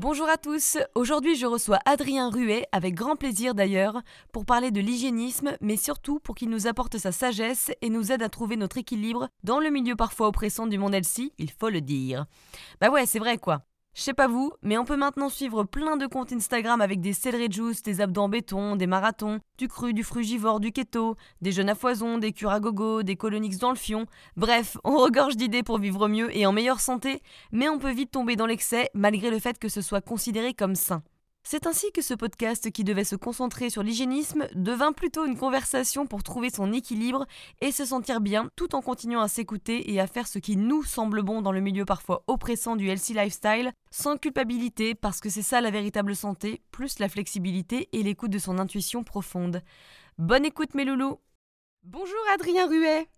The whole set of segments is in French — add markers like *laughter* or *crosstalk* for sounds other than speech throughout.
Bonjour à tous, aujourd'hui je reçois Adrien Ruet, avec grand plaisir d'ailleurs, pour parler de l'hygiénisme, mais surtout pour qu'il nous apporte sa sagesse et nous aide à trouver notre équilibre dans le milieu parfois oppressant du monde LC, il faut le dire. Bah ouais, c'est vrai quoi. Je sais pas vous, mais on peut maintenant suivre plein de comptes Instagram avec des céleri juice, des abdos en béton, des marathons, du cru, du frugivore, du keto, des jeunes à foison, des cures à gogo, des colonix dans le fion. Bref, on regorge d'idées pour vivre mieux et en meilleure santé, mais on peut vite tomber dans l'excès malgré le fait que ce soit considéré comme sain. C'est ainsi que ce podcast qui devait se concentrer sur l'hygiénisme devint plutôt une conversation pour trouver son équilibre et se sentir bien tout en continuant à s'écouter et à faire ce qui nous semble bon dans le milieu parfois oppressant du healthy lifestyle, sans culpabilité parce que c'est ça la véritable santé, plus la flexibilité et l'écoute de son intuition profonde. Bonne écoute mes loulous Bonjour Adrien Ruet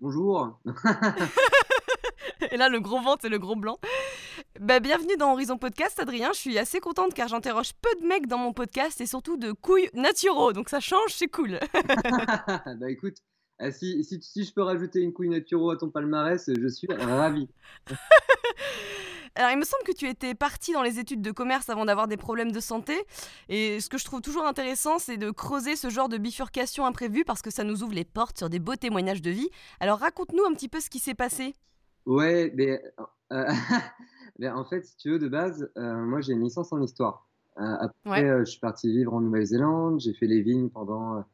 Bonjour *laughs* Et là, le gros ventre et le gros blanc. Bah, bienvenue dans Horizon Podcast, Adrien. Je suis assez contente car j'interroge peu de mecs dans mon podcast et surtout de couilles naturaux. Donc ça change, c'est cool. *laughs* *laughs* bah écoute, euh, si, si, si, je peux rajouter une couille naturelle à ton palmarès, je suis ravi. *laughs* Alors, il me semble que tu étais parti dans les études de commerce avant d'avoir des problèmes de santé. Et ce que je trouve toujours intéressant, c'est de creuser ce genre de bifurcation imprévue parce que ça nous ouvre les portes sur des beaux témoignages de vie. Alors, raconte-nous un petit peu ce qui s'est passé. Ouais, mais, euh, en fait, si tu veux, de base, euh, moi j'ai une licence en histoire. Euh, après, je suis parti vivre en Nouvelle-Zélande, j'ai fait les vignes pendant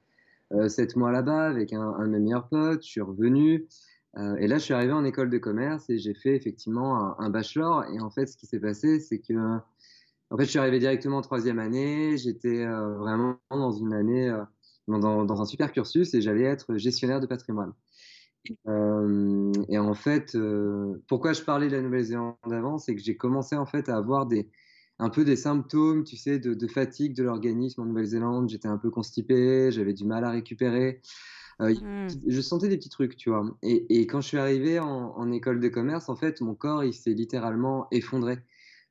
sept mois là-bas avec un, un, de mes meilleurs potes, je suis revenu. et là, je suis arrivé en école de commerce et j'ai fait effectivement un, bachelor. Et en fait, ce qui s'est passé, c'est que en fait, je suis arrivé directement en troisième année. J'étais vraiment dans une année, dans, dans, un super cursus et j'allais être gestionnaire de patrimoine. Euh, et en fait, euh, pourquoi je parlais de la Nouvelle-Zélande avant, c'est que j'ai commencé en fait à avoir des, un peu des symptômes, tu sais, de, fatigue de l'organisme en Nouvelle-Zélande. J'étais un peu constipé, j'avais du mal à récupérer. Euh, mmh. Je sentais des petits trucs, tu vois. Et, et quand je suis arrivé en, en, école de commerce, en fait, mon corps, il s'est littéralement effondré.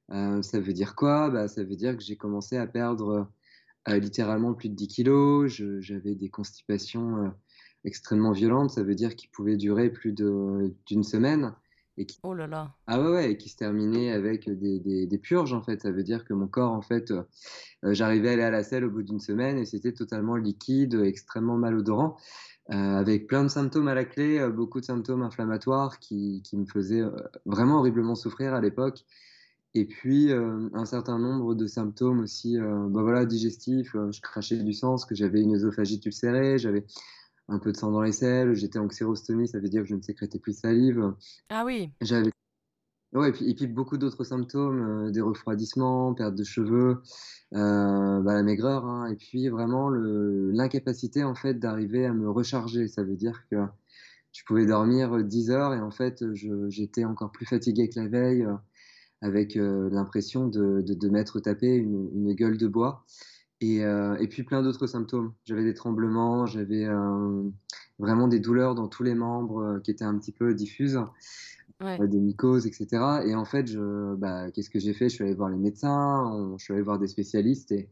ça veut dire quoi? Bah, Ça veut dire que j'ai commencé à perdre littéralement plus de 10 kilos. J'avais des constipations extrêmement violente, ça veut dire qu'il pouvait durer plus d'une semaine. Et qui... Oh là là. Ah ouais, ouais, et qui se terminait avec des, des, purges en fait. Ça veut dire que mon corps en fait, euh, j'arrivais à aller à la selle au bout d'une semaine et c'était totalement liquide, extrêmement malodorant, euh, avec plein de symptômes à la clé, euh, beaucoup de symptômes inflammatoires qui, qui me faisaient vraiment horriblement souffrir à l'époque. Et puis un certain nombre de symptômes aussi, bah voilà, digestifs. je crachais du sang, parce que j'avais une œsophagite ulcérée, j'avais un peu de sang dans les selles, j'étais en xérostomie, ça veut dire que je ne sécrétais plus de salive. Ah oui. J'avais Ouais, et puis, beaucoup d'autres symptômes, euh, des refroidissements, perte de cheveux, euh, bah, la maigreur, hein, et puis vraiment l'incapacité en fait d'arriver à me recharger. Ça veut dire que je pouvais dormir 10 heures et en fait j'étais encore plus fatigué que la veille, euh, avec l'impression de, de, m'être tapé une, une, gueule de bois. Euh, et, puis plein d'autres symptômes. J'avais des tremblements, j'avais euh, vraiment des douleurs dans tous les membres euh, qui étaient un petit peu diffuses, des mycoses, etc. Et en fait, bah, qu'est-ce que j'ai fait? Je suis allé voir les médecins, je suis allé voir des spécialistes et,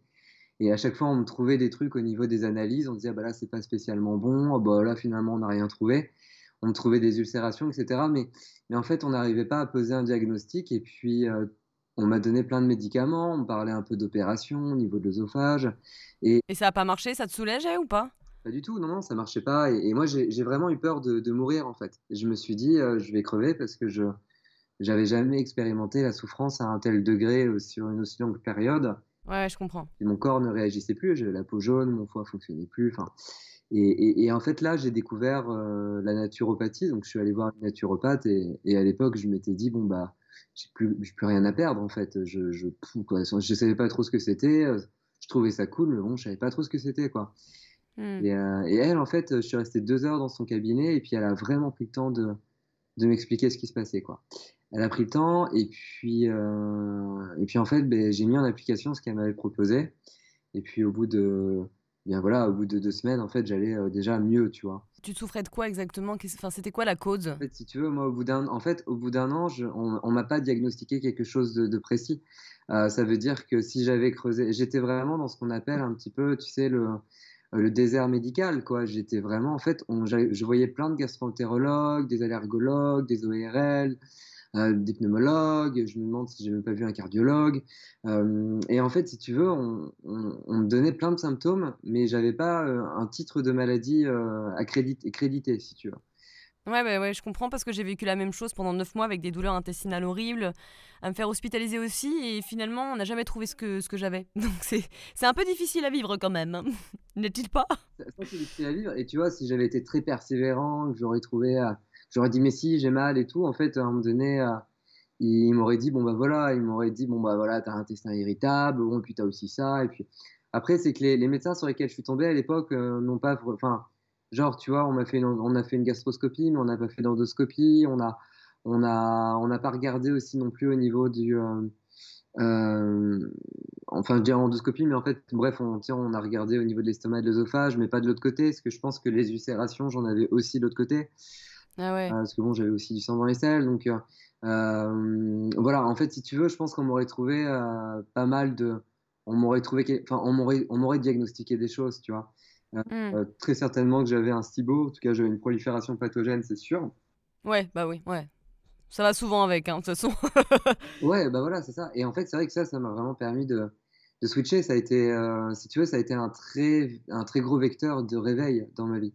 et, à chaque fois, on me trouvait des trucs au niveau des analyses. On me disait, ah, bah là, c'est pas spécialement bon, ah, bah là, finalement, on n'a rien trouvé. On me trouvait des ulcérations, etc. Mais, mais en fait, on n'arrivait pas à poser un diagnostic. Et puis, on m'a donné plein de médicaments, on me parlait un peu d'opération au niveau de l'œsophage. Et... ça n'a pas marché, ça te soulageait ou pas? Pas du tout, non, non, ça marchait pas. Et, moi, j'ai vraiment eu peur de, mourir en fait. Je me suis dit, euh, je vais crever parce que je n'avais jamais expérimenté la souffrance à un tel degré euh, sur une aussi longue période. Ouais, je comprends. Et mon corps ne réagissait plus, j'avais la peau jaune, mon foie fonctionnait plus. Enfin, et, en fait, là, j'ai découvert euh, la naturopathie. Donc, je suis allé voir une naturopathe et, et à l'époque, je m'étais dit, bon, bah, j'ai plus, plus rien à perdre en fait. Je, je, quoi. je savais pas trop ce que c'était. Euh, je trouvais ça cool, mais bon, je savais pas trop ce que c'était quoi. Hmm. Euh, et, elle, en fait, je suis resté deux heures dans son cabinet et puis elle a vraiment pris le temps de, de m'expliquer ce qui se passait quoi. Elle a pris le temps et puis, euh, et puis en fait, ben, j'ai mis en application ce qu'elle m'avait proposé. Et puis au bout de, bien voilà, au bout de deux semaines, en fait, j'allais déjà mieux, tu vois. Tu souffrais de quoi exactement? Enfin, C'était quoi la cause? En fait, si tu veux, moi, au bout d'un, en fait, au bout d'un an, on, on m'a pas diagnostiqué quelque chose de, précis. ça veut dire que si j'avais creusé, j'étais vraiment dans ce qu'on appelle un petit peu, tu sais, le, le désert médical, quoi. J'étais vraiment, en fait, on, je voyais plein de gastroentérologues, des allergologues, des ORL, euh, des pneumologues, je me demande si j'ai même pas vu un cardiologue. Euh, et en fait, si tu veux, on, me donnait plein de symptômes, mais j'avais pas euh, un titre de maladie accrédité, crédité, si tu veux. Ouais, ouais, ouais, je comprends parce que j'ai vécu la même chose pendant 9 mois avec des douleurs intestinales horribles, à me faire hospitaliser aussi, et finalement, on n'a jamais trouvé ce que, ce que j'avais. *laughs* Donc c'est un peu difficile à vivre quand même, hein. *laughs* n'est-il pas? C'est difficile à vivre, et tu vois, si j'avais été très persévérant, j'aurais trouvé j'aurais dit mais si j'ai mal et tout. En fait à un moment donné euh, il, m'aurait dit bon bah voilà. Il m'aurait dit bon bah voilà t'as un intestin irritable. Bon puis t'as aussi ça. Et puis après c'est que les, médecins sur lesquels je suis tombé à l'époque euh, n'ont pas enfin genre tu vois on m'a fait une, on a fait une gastroscopie mais on n'a pas fait d'endoscopie. On a on a on n'a pas regardé aussi non plus au niveau du euh, enfin je dirais endoscopie mais en fait bref on, on a regardé au niveau de l'estomac et de l'œsophage mais pas de l'autre côté parce que je pense que les ulcérations j'en avais aussi de l'autre côté ah ouais. parce que bon, j'avais aussi du sang dans les selles. Donc euh, euh, voilà, en fait, si tu veux, je pense qu'on m'aurait trouvé euh, pas mal de. On m'aurait trouvé. Enfin, on m'aurait, on m'aurait diagnostiqué des choses, tu vois. Mmh. très certainement que j'avais un STIBO, en tout cas, j'avais une prolifération pathogène, c'est sûr. Ouais, bah oui, ouais. Ça va souvent avec, hein, de toute façon. *laughs* ouais, bah voilà, c'est ça. Et en fait, c'est vrai que ça, ça m'a vraiment permis de, de switcher. Ça a été, si tu veux, ça a été un très, un très gros vecteur de réveil dans ma vie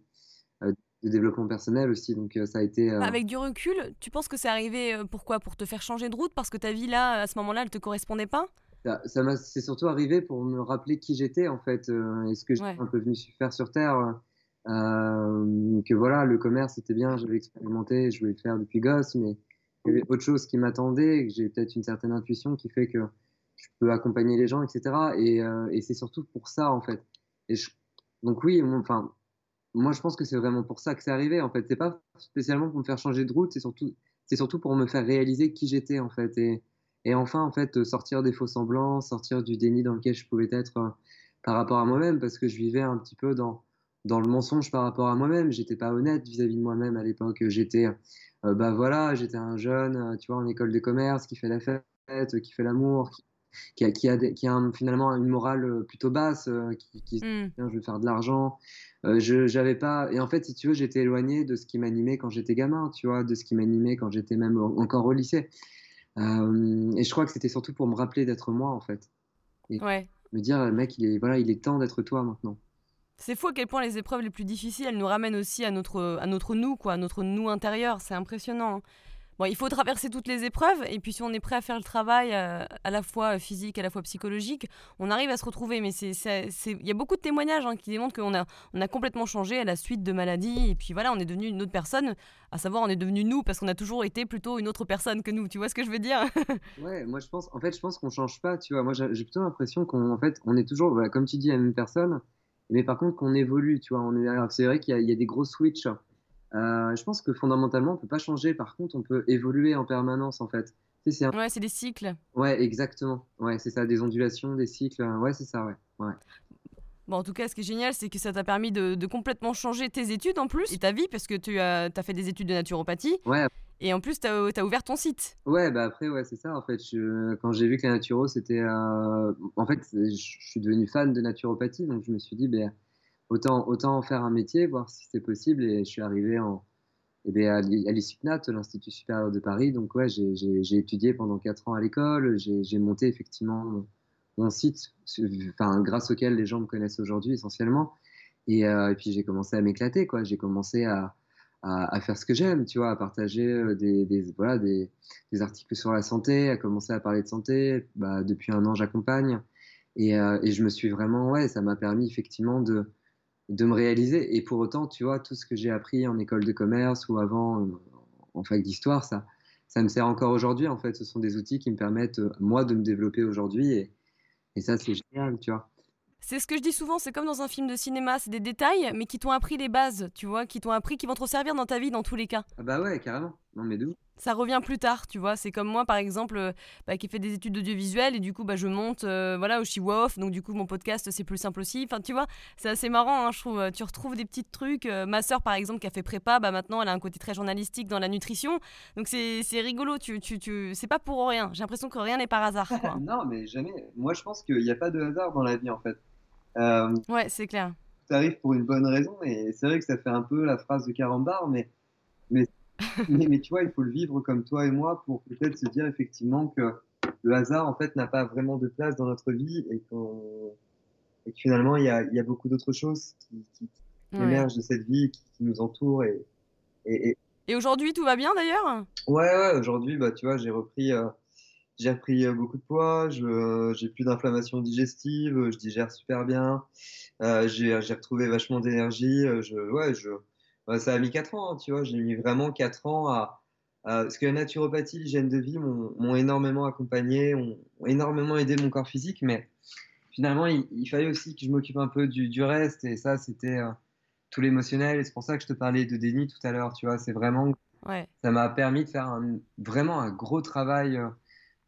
de développement personnel aussi. Donc ça a été. Avec du recul, tu penses que c'est arrivé pourquoi? Pour te faire changer de route? Parce que ta vie là, à ce moment-là, elle te correspondait pas? Ça, m'a, c'est surtout arrivé pour me rappeler qui j'étais en fait, et ce que j'étais un peu venu faire sur Terre. que voilà, le commerce c'était bien, j'avais expérimenté, je voulais le faire depuis gosse, mais il y avait autre chose qui m'attendait, que j'ai peut-être une certaine intuition qui fait que je peux accompagner les gens, etc. Et, et c'est surtout pour ça en fait. Et donc oui, enfin, moi, je pense que c'est vraiment pour ça que c'est arrivé. En fait, c'est pas spécialement pour me faire changer de route, c'est surtout, c'est surtout pour me faire réaliser qui j'étais en fait, et, enfin en fait sortir des faux semblants, sortir du déni dans lequel je pouvais être euh, par rapport à moi-même, parce que je vivais un petit peu dans le mensonge par rapport à moi-même. J'étais pas honnête vis-à-vis de moi-même à l'époque. J'étais, euh, bah voilà, j'étais un jeune, euh, tu vois, en école de commerce, qui fait la fête, qui fait l'amour, a, qui, a, qui a finalement une morale plutôt basse, qui, qui mmh. je veux faire de l'argent, euh, je j'avais pas et en fait si tu veux j'étais éloigné de ce qui m'animait quand j'étais gamin tu vois de ce qui m'animait quand j'étais même encore au lycée euh, et je crois que c'était surtout pour me rappeler d'être moi en fait et ouais. me dire mec il est voilà il est temps d'être toi maintenant c'est fou à quel point les épreuves les plus difficiles elles nous ramènent aussi à notre à notre nous quoi à notre nous intérieur c'est impressionnant hein. Bon, il faut traverser toutes les épreuves, et puis si on est prêt à faire le travail euh, à la fois physique, à la fois psychologique, on arrive à se retrouver. Mais il y a beaucoup de témoignages hein, qui démontrent qu'on a, complètement changé à la suite de maladies, et puis voilà, on est devenu une autre personne, à savoir on est devenu nous, parce qu'on a toujours été plutôt une autre personne que nous. Tu vois ce que je veux dire? *laughs* Ouais, moi je pense, en fait, pense qu'on change pas, tu vois. Moi j'ai plutôt l'impression qu'on fait, est toujours, voilà, comme tu dis, la même personne, mais par contre qu'on évolue, tu vois. C'est vrai qu'il y a, des gros switches euh, je pense que fondamentalement, on peut pas changer. Par contre, on peut évoluer en permanence, en fait. C'est Ouais, c'est des cycles. Ouais, exactement. Ouais, c'est ça, des ondulations, des cycles. Ouais, c'est ça, ouais. ouais. Bon, en tout cas, ce qui est génial, c'est que ça t'a permis de, complètement changer tes études en plus et ta vie, parce que tu as, as fait des études de naturopathie. Ouais. Et en plus, tu as, as, ouvert ton site. Ouais, bah après, ouais, c'est ça. En fait, quand j'ai vu que la naturo, c'était. Euh, en fait, je suis devenu fan de naturopathie, donc je me suis dit, ben autant, autant en faire un métier, voir si c'est possible. Et je suis arrivé en, eh à l'ISUPNAT, l'Institut supérieur de Paris. Donc, ouais, j'ai étudié pendant 4 ans à l'école. J'ai monté effectivement mon, site, enfin, grâce auquel les gens me connaissent aujourd'hui essentiellement. Et, euh, et puis, j'ai commencé à m'éclater, quoi. J'ai commencé à, à, faire ce que j'aime, tu vois, à partager euh, des, des voilà, des, des, articles sur la santé, à commencer à parler de santé. Bah, depuis un an, j'accompagne. Et, euh, et, je me suis vraiment, ouais, ça m'a permis effectivement de, de me réaliser. Et pour autant, tu vois, tout ce que j'ai appris en école de commerce ou avant euh, en fac d'histoire, ça, ça me sert encore aujourd'hui. En fait, ce sont des outils qui me permettent, euh, moi, de me développer aujourd'hui. Et, et ça, c'est génial, tu vois. C'est ce que je dis souvent, c'est comme dans un film de cinéma, c'est des détails, mais qui t'ont appris les bases, tu vois, qui t'ont appris, qui vont te servir dans ta vie dans tous les cas. Ah bah ouais, carrément. Non mais d'où ça revient plus tard, tu vois. C'est comme moi, par exemple, euh, bah, qui fait des études d'audiovisuel et du coup, bah, je monte euh, voilà, au Chihuahua off. Donc, du coup, mon podcast, c'est plus simple aussi. Enfin, tu vois, c'est assez marrant, hein, je trouve. Tu retrouves des petits trucs. Euh, ma sœur, par exemple, qui a fait prépa, bah, maintenant, elle a un côté très journalistique dans la nutrition. Donc, c'est rigolo. Tu, tu, tu... C'est pas pour rien. J'ai l'impression que rien n'est par hasard. Quoi. *laughs* non, mais jamais. Moi, je pense qu'il n'y a pas de hasard dans la vie, en fait. ouais, c'est clair. Ça arrive pour une bonne raison. Et c'est vrai que ça fait un peu la phrase de Carambar, mais, mais *laughs* mais, tu vois, il faut le vivre comme toi et moi pour peut-être se dire effectivement que le hasard, en fait, n'a pas vraiment de place dans notre vie et, et que finalement, il y a, il y a beaucoup d'autres choses qui, qui, émergent de cette vie, qui, nous entourent. Et, et, et aujourd'hui, tout va bien d'ailleurs? Ouais, ouais aujourd'hui, bah, tu vois, j'ai repris, euh, j'ai repris euh, beaucoup de poids, je, j'ai plus d'inflammation digestive, je digère super bien, euh, j'ai, retrouvé vachement d'énergie, je, ouais, je ça a mis 4 ans, hein, tu vois. J'ai mis vraiment 4 ans à, Parce que la naturopathie, l'hygiène de vie m'ont énormément accompagné, ont, énormément aidé mon corps physique, mais finalement, il, fallait aussi que je m'occupe un peu du, du, reste, et ça, c'était euh, tout l'émotionnel, et c'est pour ça que je te parlais de déni tout à l'heure, tu vois. C'est vraiment. Ouais. Ça m'a permis de faire vraiment un gros travail euh,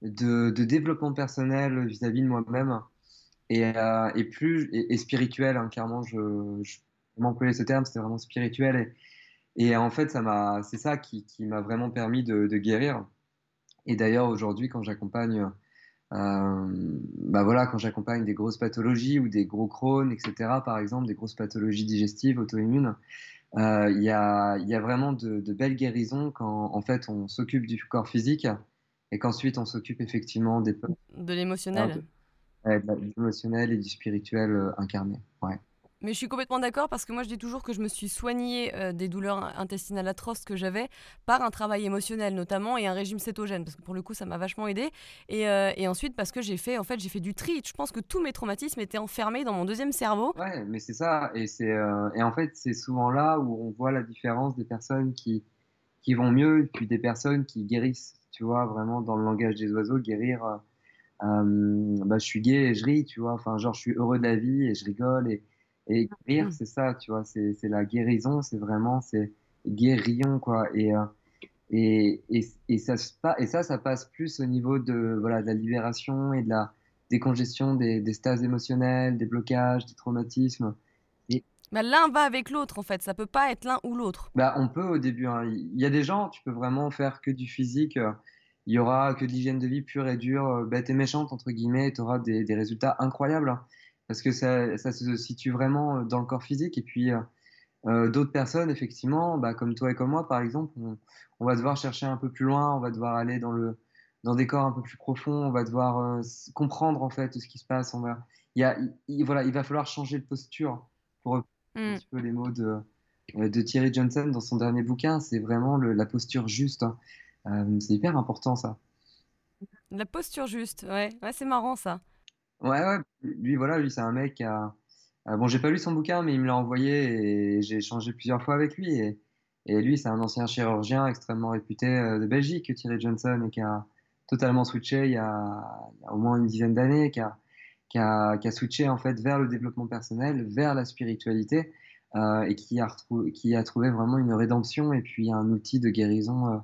de, de développement personnel vis-à-vis de moi-même. Et, euh, et, plus et, spirituel, hein, clairement, je, je m'employer ce terme, c'était vraiment spirituel. Et, et en fait, ça m'a, c'est ça qui, qui m'a vraiment permis de, de guérir. Et d'ailleurs, aujourd'hui, quand j'accompagne, euh, bah voilà, quand j'accompagne des grosses pathologies ou des gros Crohn, etc., par exemple, des grosses pathologies digestives, auto-immunes, euh, il y, a, y, a, vraiment de, de, belles guérisons quand en fait on s'occupe du corps physique et qu'ensuite on s'occupe effectivement des de l'émotionnel, de l'émotionnel et du spirituel euh, incarné. Ouais. Mais je suis complètement d'accord parce que moi je dis toujours que je me suis soignée euh, des douleurs intestinales atroces que j'avais par un travail émotionnel notamment et un régime cétogène parce que pour le coup ça m'a vachement aidé et, euh, et, ensuite parce que j'ai fait en fait j'ai fait du tri. Je pense que tous mes traumatismes étaient enfermés dans mon deuxième cerveau. Ouais, mais c'est ça et c'est euh, et en fait c'est souvent là où on voit la différence des personnes qui qui vont mieux et puis des personnes qui guérissent. Tu vois vraiment dans le langage des oiseaux guérir. bah, je suis gay et je ris, tu vois. Enfin genre je suis heureux de la vie et je rigole et guérir, mmh. c'est ça, tu vois, c'est la guérison, c'est vraiment, c'est guérillon, quoi. Et, euh, et, et, et, ça, et ça, ça passe plus au niveau de, voilà, de la libération et de la décongestion des, des stases émotionnelles, des blocages, des traumatismes. Et... Bah, l'un va avec l'autre, en fait, ça peut pas être l'un ou l'autre. Bah, on peut au début. Hein. Il y a des gens, tu peux vraiment faire que du physique. Euh, il y aura que de l'hygiène de vie pure et dure, euh, bête et méchante, entre guillemets, tu auras des, des résultats incroyables. Parce que ça, ça, se situe vraiment euh, dans le corps physique. Et puis, euh, euh, d'autres personnes, effectivement, bah, comme toi et comme moi, par exemple, on, va devoir chercher un peu plus loin, on va devoir aller dans, le, dans des corps un peu plus profonds, on va devoir comprendre en fait ce qui se passe. On va, il, y a, il, voilà, il va falloir changer de posture pour mmh. un petit peu les mots de, de Thierry Johnson dans son dernier bouquin. C'est vraiment le, la posture juste. Hein. c'est hyper important ça. La posture juste, ouais, ouais c'est marrant ça. Ouais, lui, voilà, lui, c'est un mec qui a. Euh, bon, j'ai pas lu son bouquin, mais il me l'a envoyé et j'ai échangé plusieurs fois avec lui. Et, lui, c'est un ancien chirurgien extrêmement réputé euh, de Belgique, Thierry Johnson, et qui a totalement switché il y a, au moins une dizaine d'années, qui a, qui, a, switché en fait vers le développement personnel, vers la spiritualité, euh, et qui a, trouvé vraiment une rédemption et puis un outil de guérison,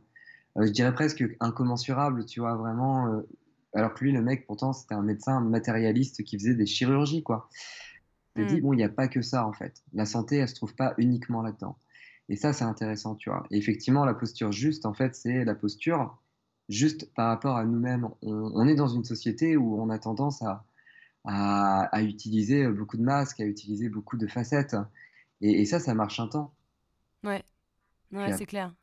je dirais presque incommensurable, tu vois, vraiment alors que lui, le mec, pourtant, c'était un médecin matérialiste qui faisait des chirurgies, quoi. Il dit, mm. bon, il n'y a pas que ça, en fait. La santé, elle se trouve pas uniquement là-dedans. Et ça, c'est intéressant, tu vois. Et effectivement, la posture juste, en fait, c'est la posture juste par rapport à nous-mêmes. On, est dans une société où on a tendance à, à, utiliser beaucoup de masques, à utiliser beaucoup de facettes. Et, ça, ça marche un temps. Ouais, ouais c'est clair.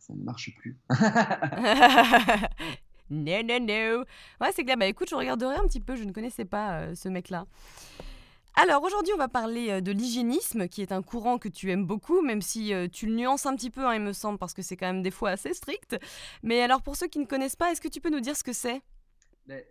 Ça ne marche plus. *laughs* *laughs* No, no, no. Ouais, c'est clair. Bah écoute, je regarderai un petit peu. Je ne connaissais pas euh, ce mec-là. Alors aujourd'hui, on va parler euh, de l'hygiénisme, qui est un courant que tu aimes beaucoup, même si euh, tu le nuances un petit peu, hein, il me semble, parce que c'est quand même des fois assez strict. Mais alors pour ceux qui ne connaissent pas, est-ce que tu peux nous dire ce que c'est? Ben,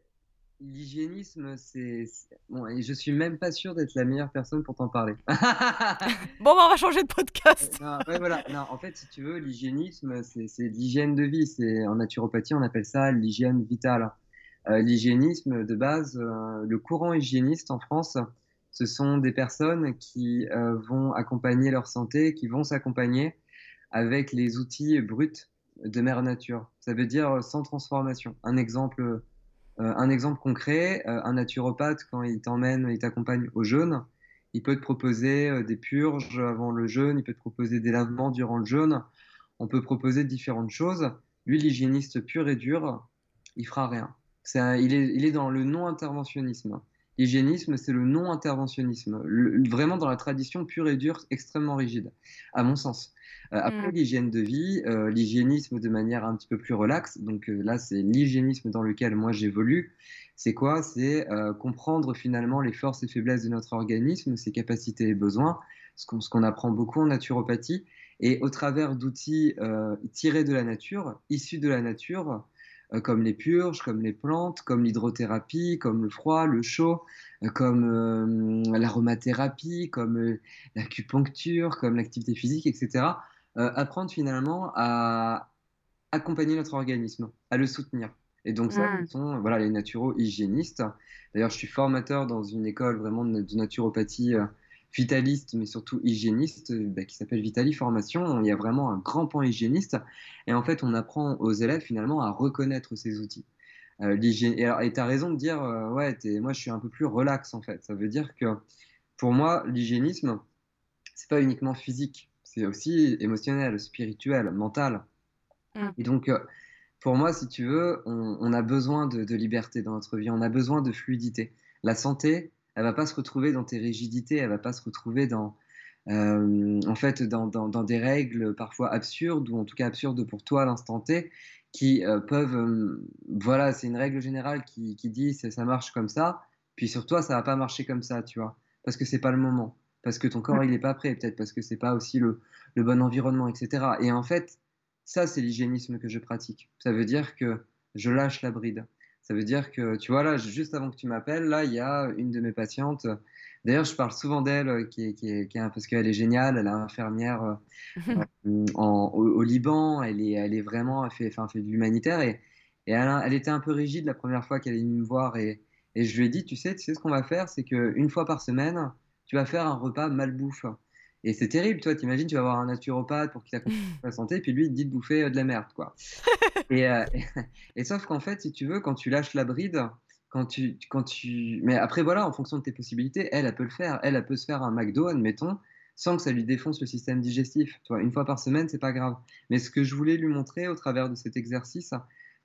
L'hygiénisme, c'est. Bon, et je suis même pas sûr d'être la meilleure personne pour t'en parler. *laughs* bon, bah, on va changer de podcast. non, voilà. non, en fait, si tu veux, l'hygiénisme, c'est l'hygiène de vie. C'est En naturopathie, on appelle ça l'hygiène vitale. Euh, l'hygiénisme, de base, euh, le courant hygiéniste en France, ce sont des personnes qui euh, vont accompagner leur santé, qui vont s'accompagner avec les outils bruts de mère nature. Ça veut dire sans transformation. Un exemple, un exemple concret, un naturopathe, quand il t'emmène, il t'accompagne au jeûne, il peut te proposer des purges avant le jeûne, il peut te proposer des lavements durant le jeûne, on peut proposer différentes choses. Lui, l'hygiéniste pur et dur, il fera rien. il est dans le non-interventionnisme. L'hygiénisme, c'est le non-interventionnisme, vraiment dans la tradition pure et dure, extrêmement rigide, à mon sens. Euh, après mm. l'hygiène de vie, euh, l'hygiénisme de manière un petit peu plus relaxe, donc euh, là c'est l'hygiénisme dans lequel moi j'évolue, c'est quoi? C'est comprendre finalement les forces et faiblesses de notre organisme, ses capacités et besoins, ce qu'on apprend beaucoup en naturopathie, et au travers d'outils tirés de la nature, issus de la nature, comme les purges, comme les plantes, comme l'hydrothérapie, comme le froid, le chaud, euh, comme euh, l'aromathérapie, comme l'acupuncture, comme l'activité physique, etc. apprendre finalement à accompagner notre organisme, à le soutenir. Et donc ça, ce sont voilà, les naturo-hygiénistes. D'ailleurs, je suis formateur dans une école vraiment de, naturopathie vitaliste, mais surtout hygiéniste, euh, bah, qui s'appelle Vitali Formation. Il y a vraiment un grand point hygiéniste. Et en fait, on apprend aux élèves finalement à reconnaître ces outils. Euh, et tu as raison de dire, euh, ouais, moi je suis un peu plus relax en fait. Ça veut dire que pour moi, l'hygiénisme, c'est pas uniquement physique, c'est aussi émotionnel, spirituel, mental. Mmh. Et donc, euh, pour moi, si tu veux, on, a besoin de, de, liberté dans notre vie, on a besoin de fluidité. La santé, elle va pas se retrouver dans tes rigidités, elle va pas se retrouver dans, euh, en fait, dans, dans, des règles parfois absurdes, ou en tout cas absurdes pour toi à l'instant T, qui euh, peuvent, euh, voilà, c'est une règle générale qui, qui dit ça marche comme ça, puis sur toi ça va pas marcher comme ça, tu vois, parce que c'est pas le moment, parce que ton corps il est pas prêt, peut-être parce que c'est pas aussi le, le bon environnement, etc. Et en fait, ça c'est l'hygiénisme que je pratique. Ça veut dire que je lâche la bride. Ça veut dire que, tu vois, là, juste avant que tu m'appelles, là, il y a une de mes patientes. D'ailleurs, je parle souvent d'elle, euh, qui qui parce qu'elle est géniale. Elle est infirmière euh, *laughs* euh, au, Liban. Elle est, elle est vraiment, elle fait, enfin, fait de l'humanitaire. Et, et elle, elle, était un peu rigide la première fois qu'elle est venue me voir. Et, et je lui ai dit, tu sais, tu sais ce qu'on va faire, c'est qu'une fois par semaine, tu vas faire un repas malbouffe. Et c'est terrible, toi, t'imagines, tu vas voir un naturopathe pour qu'il t'accompagne la *laughs* santé, puis lui, il te dit de bouffer de la merde, quoi. *laughs* Euh, et, *laughs* et, sauf qu'en fait, si tu veux, quand tu lâches la bride, quand tu, quand tu... Mais après, voilà, en fonction de tes possibilités, elle, elle peut le faire. Elle, elle peut se faire un McDo, admettons, sans que ça lui défonce le système digestif. Tu vois, une fois par semaine, c'est pas grave. Mais ce que je voulais lui montrer au travers de cet exercice,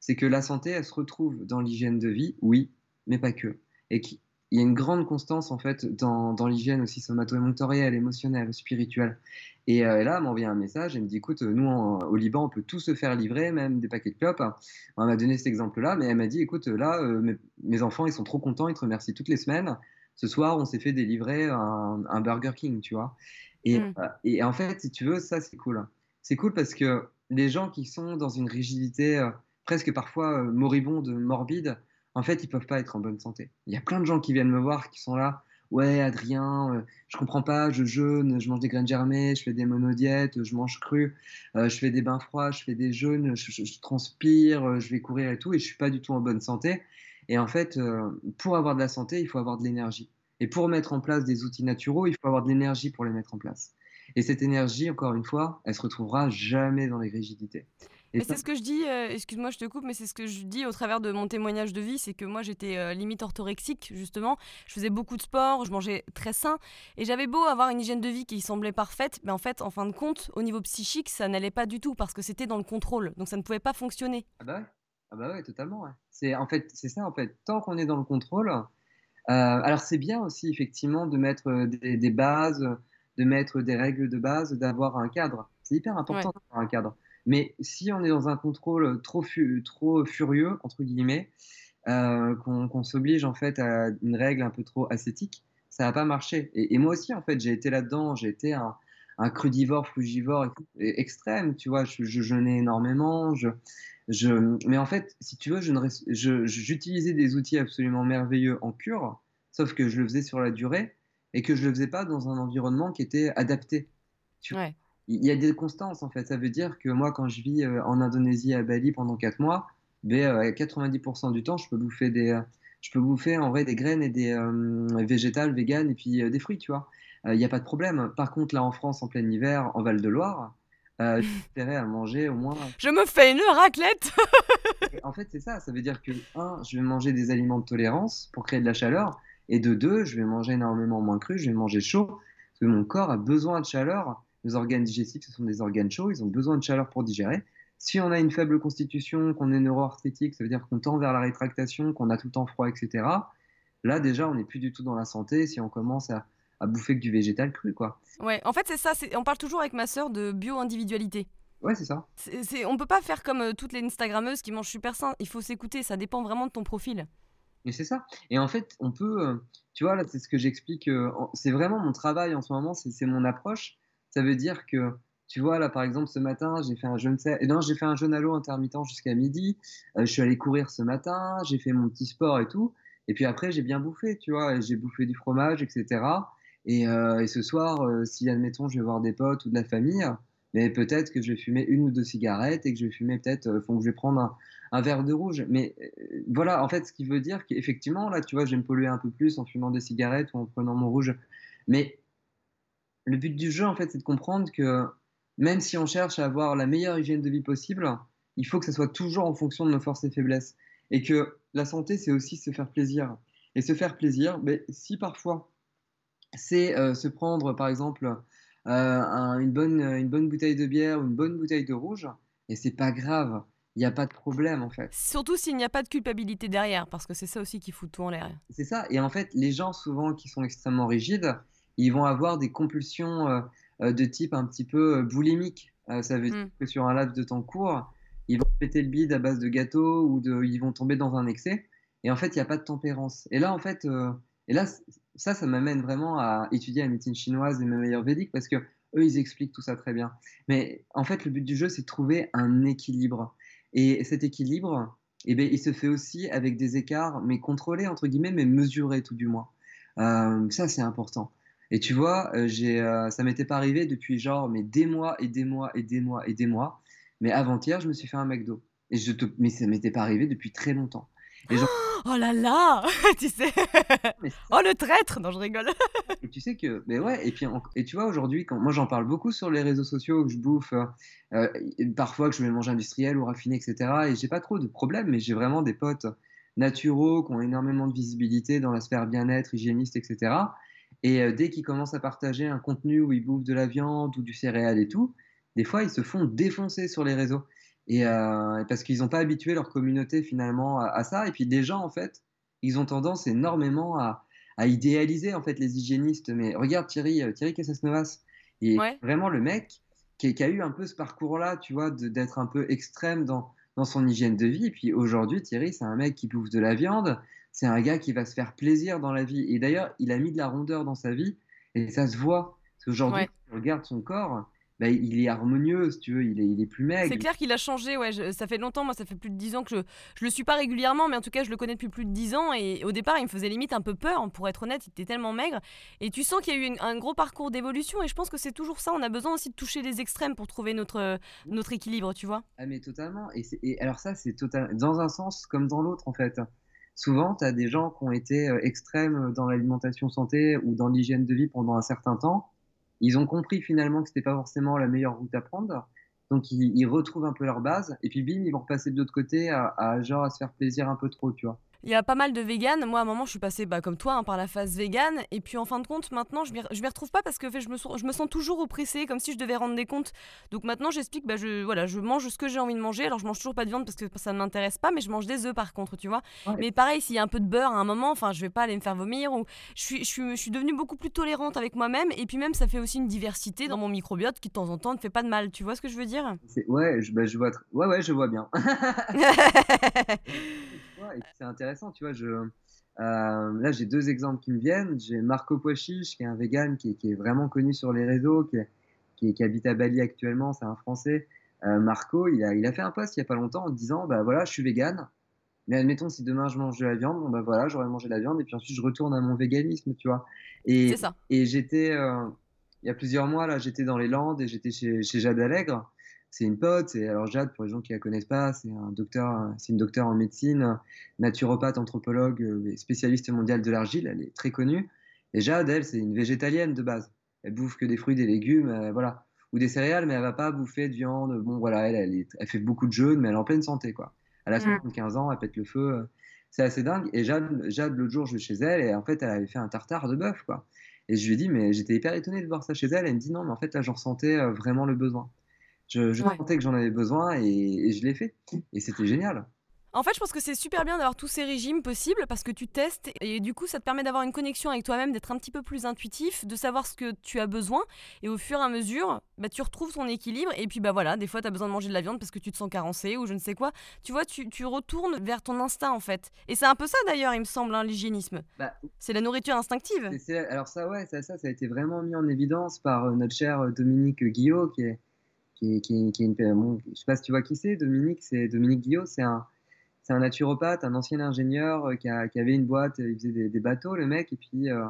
c'est que la santé, elle se retrouve dans l'hygiène de vie, oui, mais pas que. Et qui, il y a une grande constance en fait dans, dans l'hygiène aussi somato-émonctorielle, émotionnelle, spirituelle. Et, euh, là, elle m'envoie un message, elle me dit écoute, nous au Liban, on peut tout se faire livrer, même des paquets de clopes. On m'a donné cet exemple-là, mais elle m'a dit écoute, là, euh, mes, enfants, ils sont trop contents, ils te remercient toutes les semaines. Ce soir, on s'est fait délivrer un, un, Burger King, tu vois. Et, mm. euh, et, en fait, si tu veux, ça, c'est cool. C'est cool parce que les gens qui sont dans une rigidité presque parfois moribonde, morbide, en fait, ils peuvent pas être en bonne santé. Il y a plein de gens qui viennent me voir qui sont là. Ouais, Adrien, je euh, je comprends pas, je jeûne, je mange des graines germées, je fais des monodiètes, je mange cru, euh, je fais des bains froids, je fais des jeûnes, je, transpire, euh, je vais courir et tout, et je suis pas du tout en bonne santé. Et en fait, pour avoir de la santé, il faut avoir de l'énergie. Et pour mettre en place des outils naturels, il faut avoir de l'énergie pour les mettre en place. Et cette énergie, encore une fois, elle se retrouvera jamais dans les rigidités. Et c'est ce que je dis, euh, excuse-moi, je te coupe, mais c'est ce que je dis au travers de mon témoignage de vie, c'est que moi j'étais euh, limite orthorexique, justement. Je faisais beaucoup de sport, je mangeais très sain, et j'avais beau avoir une hygiène de vie qui semblait parfaite, mais en fait, en fin de compte, au niveau psychique, ça n'allait pas du tout parce que c'était dans le contrôle, donc ça ne pouvait pas fonctionner. Ah bah ouais, ah bah ouais totalement. C'est en fait, c'est ça en fait. Tant qu'on est dans le contrôle, euh, alors c'est bien aussi effectivement de mettre des, des, bases, de mettre des règles de base, d'avoir un cadre. C'est hyper important d'avoir un cadre. Mais si on est dans un contrôle trop, furieux, entre guillemets, euh, qu'on s'oblige en fait à une règle un peu trop ascétique, ça va pas marcher. Et, moi aussi, en fait, j'ai été là-dedans, j'ai été un, un, crudivore, frugivore extrême, tu vois, je, jeûnais énormément, je, je, mais en fait, si tu veux, j'utilisais des outils absolument merveilleux en cure, sauf que je le faisais sur la durée et que je le faisais pas dans un environnement qui était adapté. Ouais il y a des constances en fait. Ça veut dire que moi, quand je vis euh, en Indonésie à Bali pendant 4 mois, ben, 90% euh, du temps, je peux bouffer des, euh, je peux bouffer en vrai des graines et des végétales, véganes et puis des fruits, tu vois. Il n'y a pas de problème. Par contre, là en France, en plein hiver, en Val de Loire, euh, *laughs* intérêt à manger au moins. Je me fais une raclette En fait, c'est ça. Ça veut dire que, un, je vais manger des aliments de tolérance pour créer de la chaleur. Et de deux, je vais manger énormément moins cru, je vais manger chaud. Parce que mon corps a besoin de chaleur. Les organes digestifs, ce sont des organes chauds. Ils ont besoin de chaleur pour digérer. Si on a une faible constitution, qu'on est neuroarthritique, ça veut dire qu'on tend vers la rétractation, qu'on a tout le temps froid, etc. Là, déjà, on n'est plus du tout dans la santé si on commence à, à bouffer que du végétal cru, quoi. Ouais, en fait, c'est ça. On parle toujours avec ma sœur de bio-individualité. Ouais, c'est ça. C'est, on peut pas faire comme euh, toutes les Instagrammeuses qui mangent super sain. Il faut s'écouter, ça dépend vraiment de ton profil. Mais c'est ça. Et en fait, on peut, euh, tu vois, là, c'est ce que j'explique. Euh, c'est vraiment mon travail en ce moment, c'est mon approche. Ça veut dire que, tu vois, là, par exemple, ce matin, j'ai fait un jeûne, et non, j'ai fait un à l'eau intermittent jusqu'à midi. je suis allé courir ce matin, j'ai fait mon petit sport et tout. Et puis après, j'ai bien bouffé, tu vois, j'ai bouffé du fromage, etc. Euh, et, ce soir, euh, si admettons, je vais voir des potes ou de la famille, mais peut-être que je vais fumer une ou deux cigarettes et que je vais fumer peut-être, euh, que je vais prendre un, verre de rouge. Mais voilà, en fait, ce qui veut dire qu'effectivement, là, tu vois, je vais me polluer un peu plus en fumant des cigarettes ou en prenant mon rouge. Mais le but du jeu, en fait, c'est de comprendre que même si on cherche à avoir la meilleure hygiène de vie possible, il faut que ça soit toujours en fonction de nos forces et faiblesses. Et que la santé, c'est aussi se faire plaisir. Et se faire plaisir, mais si parfois c'est euh, se prendre par exemple euh, une, bonne, une bonne bouteille de bière ou une bonne bouteille de rouge, et c'est pas grave. Il n'y a pas de problème en fait. Surtout s'il n'y a pas de culpabilité derrière, parce que c'est ça aussi qui fout tout en l'air. C'est ça. Et en fait, les gens souvent qui sont extrêmement rigides, ils vont avoir des compulsions euh, de type un petit peu boulimique. ça veut dire mmh. que sur un laps de temps court, ils vont péter le bide à base de gâteaux ou de, ils vont tomber dans un excès. Et en fait, il n'y a pas de tempérance. Et là, en fait, et là, ça, ça m'amène vraiment à étudier la médecine chinoise et mes meilleurs védiques parce que eux, ils expliquent tout ça très bien. Mais en fait, le but du jeu, c'est de trouver un équilibre. Et cet équilibre, eh bien, il se fait aussi avec des écarts, mais contrôlés, entre guillemets, mais mesurés tout du moins. Euh, ça, c'est important. Et tu vois, euh, j'ai, euh, ça m'était pas arrivé depuis genre mais des mois et des mois et des mois et des mois. Mais avant-hier, je me suis fait un McDo. Et je te... Mais ça m'était pas arrivé depuis très longtemps. Et genre, *gasps* Oh là là *laughs* Tu sais *laughs* Oh le traître Non, je rigole. *laughs* et tu sais que, mais ouais, et puis et tu vois aujourd'hui, quand moi j'en parle beaucoup sur les réseaux sociaux, que je bouffe, euh, euh, parfois que je vais manger industriel ou raffiné, etc. Et j'ai pas trop de problèmes, mais j'ai vraiment des potes naturaux qui ont énormément de visibilité dans la sphère bien-être, hygiéniste, etc. Et euh, dès qu'ils commencent à partager un contenu où ils bouffent de la viande ou du céréal et tout, des fois ils se font défoncer sur les réseaux. Et euh, parce qu'ils n'ont pas habitué leur communauté finalement à, ça. Et puis des gens, en fait, ils ont tendance énormément à, à idéaliser en fait les hygiénistes. Mais regarde Thierry, euh, Thierry Casasnovas, et vraiment le mec qui, qui, a eu un peu ce parcours-là, tu vois, d'être un peu extrême dans, dans son hygiène de vie. Et puis aujourd'hui, Thierry, c'est un mec qui bouffe de la viande. C'est un gars qui va se faire plaisir dans la vie. Et d'ailleurs, il a mis de la rondeur dans sa vie. Et ça se voit. Parce qu'aujourd'hui, ouais. tu regardes son corps, bah, il est harmonieux, si tu veux, il est, il est plus maigre. C'est clair qu'il a changé, ouais. ça fait longtemps, moi, ça fait plus de 10 ans que je, je le suis pas régulièrement, mais en tout cas, je le connais depuis plus de 10 ans. Et au départ, il me faisait limite un peu peur, pour être honnête, il était tellement maigre. Et tu sens qu'il y a eu un gros parcours d'évolution, et je pense que c'est toujours ça. On a besoin aussi de toucher les extrêmes pour trouver notre, notre équilibre, tu vois. Ah, mais totalement. Et, et alors, ça, c'est total... dans un sens comme dans l'autre, en fait. Souvent, tu as des gens qui ont été euh, extrêmes dans l'alimentation santé ou dans l'hygiène de vie pendant un certain temps ils ont compris finalement que c'était pas forcément la meilleure route à prendre. Donc ils, retrouvent un peu leur base et puis bim, ils vont repasser de l'autre côté à, à, genre à se faire plaisir un peu trop, tu vois. Il y a pas mal de véganes. Moi, à un moment, je suis passée bah, comme toi hein, par la phase végane. Et puis, en fin de compte, maintenant, je ne m'y retrouve pas parce que je, me, je me sens toujours oppressée, comme si je devais rendre des comptes. Donc maintenant, j'explique, bah, je, voilà, je mange ce que j'ai envie de manger. Alors, je mange toujours pas de viande parce que ça ne m'intéresse pas, mais je mange des œufs par contre, tu vois. Mais pareil, s'il y a un peu de beurre à un moment, enfin, je vais pas aller me faire vomir. Ou... Je, suis, je, suis, je suis devenue beaucoup plus tolérante avec moi-même. Et puis, même, ça fait aussi une diversité dans mon microbiote qui, de temps en temps, ne fait pas de mal. Tu vois ce que je veux dire? Ouais, je, bah, je vois, ouais, ouais, je vois bien. *laughs* *laughs* c'est intéressant, tu vois. Je, euh, là, j'ai deux exemples qui me viennent. J'ai Marco Poichiche, qui est un vegan qui, est vraiment connu sur les réseaux, qui, qui, habite à Bali actuellement, c'est un Français. Euh, Marco, il a, il a fait un post il n'y a pas longtemps en disant bah voilà, je suis vegan, mais admettons si demain je mange de la viande, bon bah voilà, j'aurais mangé de la viande et puis ensuite je retourne à mon véganisme, tu vois. Et, et j'étais, euh, il y a plusieurs mois là, j'étais dans les Landes et j'étais chez, chez Jade Allègre c'est une pote. Et alors Jade, pour les gens qui la connaissent pas, c'est un docteur, c'est une docteure en médecine, naturopathe, anthropologue, euh, spécialiste mondiale de l'argile. Elle est très connue. Et Jade, elle, c'est une végétalienne de base. Elle bouffe que des fruits, des légumes. Euh, voilà. ou des céréales, mais elle va pas bouffer de viande. Bon, voilà, elle, elle, fait beaucoup de jeûnes, mais elle est en pleine santé, quoi. Elle a 75 mmh. ans, elle pète le feu. C'est assez dingue. Et Jade, Jade l'autre jour, je vais chez elle, et en fait, elle avait fait un tartare de bœuf, quoi. Et je lui ai dit, mais j'étais hyper étonné de voir ça chez elle. Elle me dit, non, mais en fait, là, j'en ressentais euh, vraiment le besoin. Je, sentais que j'en avais besoin et, et je l'ai fait. Et c'était génial. En fait, je pense que c'est super bien d'avoir tous ces régimes possibles parce que tu testes et du coup, ça te permet d'avoir une connexion avec toi-même, d'être un petit peu plus intuitif, de savoir ce que tu as besoin et au fur et à mesure, bah, tu retrouves ton équilibre et puis bah voilà, des fois tu as besoin de manger de la viande parce que tu te sens carencé ou je ne sais quoi. Tu vois, tu, retournes vers ton instinct en fait. Et c'est un peu ça d'ailleurs, il me semble, hein, l'hygiénisme. Bah, c'est la nourriture instinctive. alors ça, ouais, ça, ça, a été vraiment mis en évidence par euh, notre cher euh, Dominique Guillot qui est qui qui qui une, je sais pas si tu vois qui c'est, Dominique, c'est Dominique Guillot, c'est un, c'est naturopathe, un ancien ingénieur euh, qui, avait une boîte, il faisait des, bateaux, le mec, et puis euh,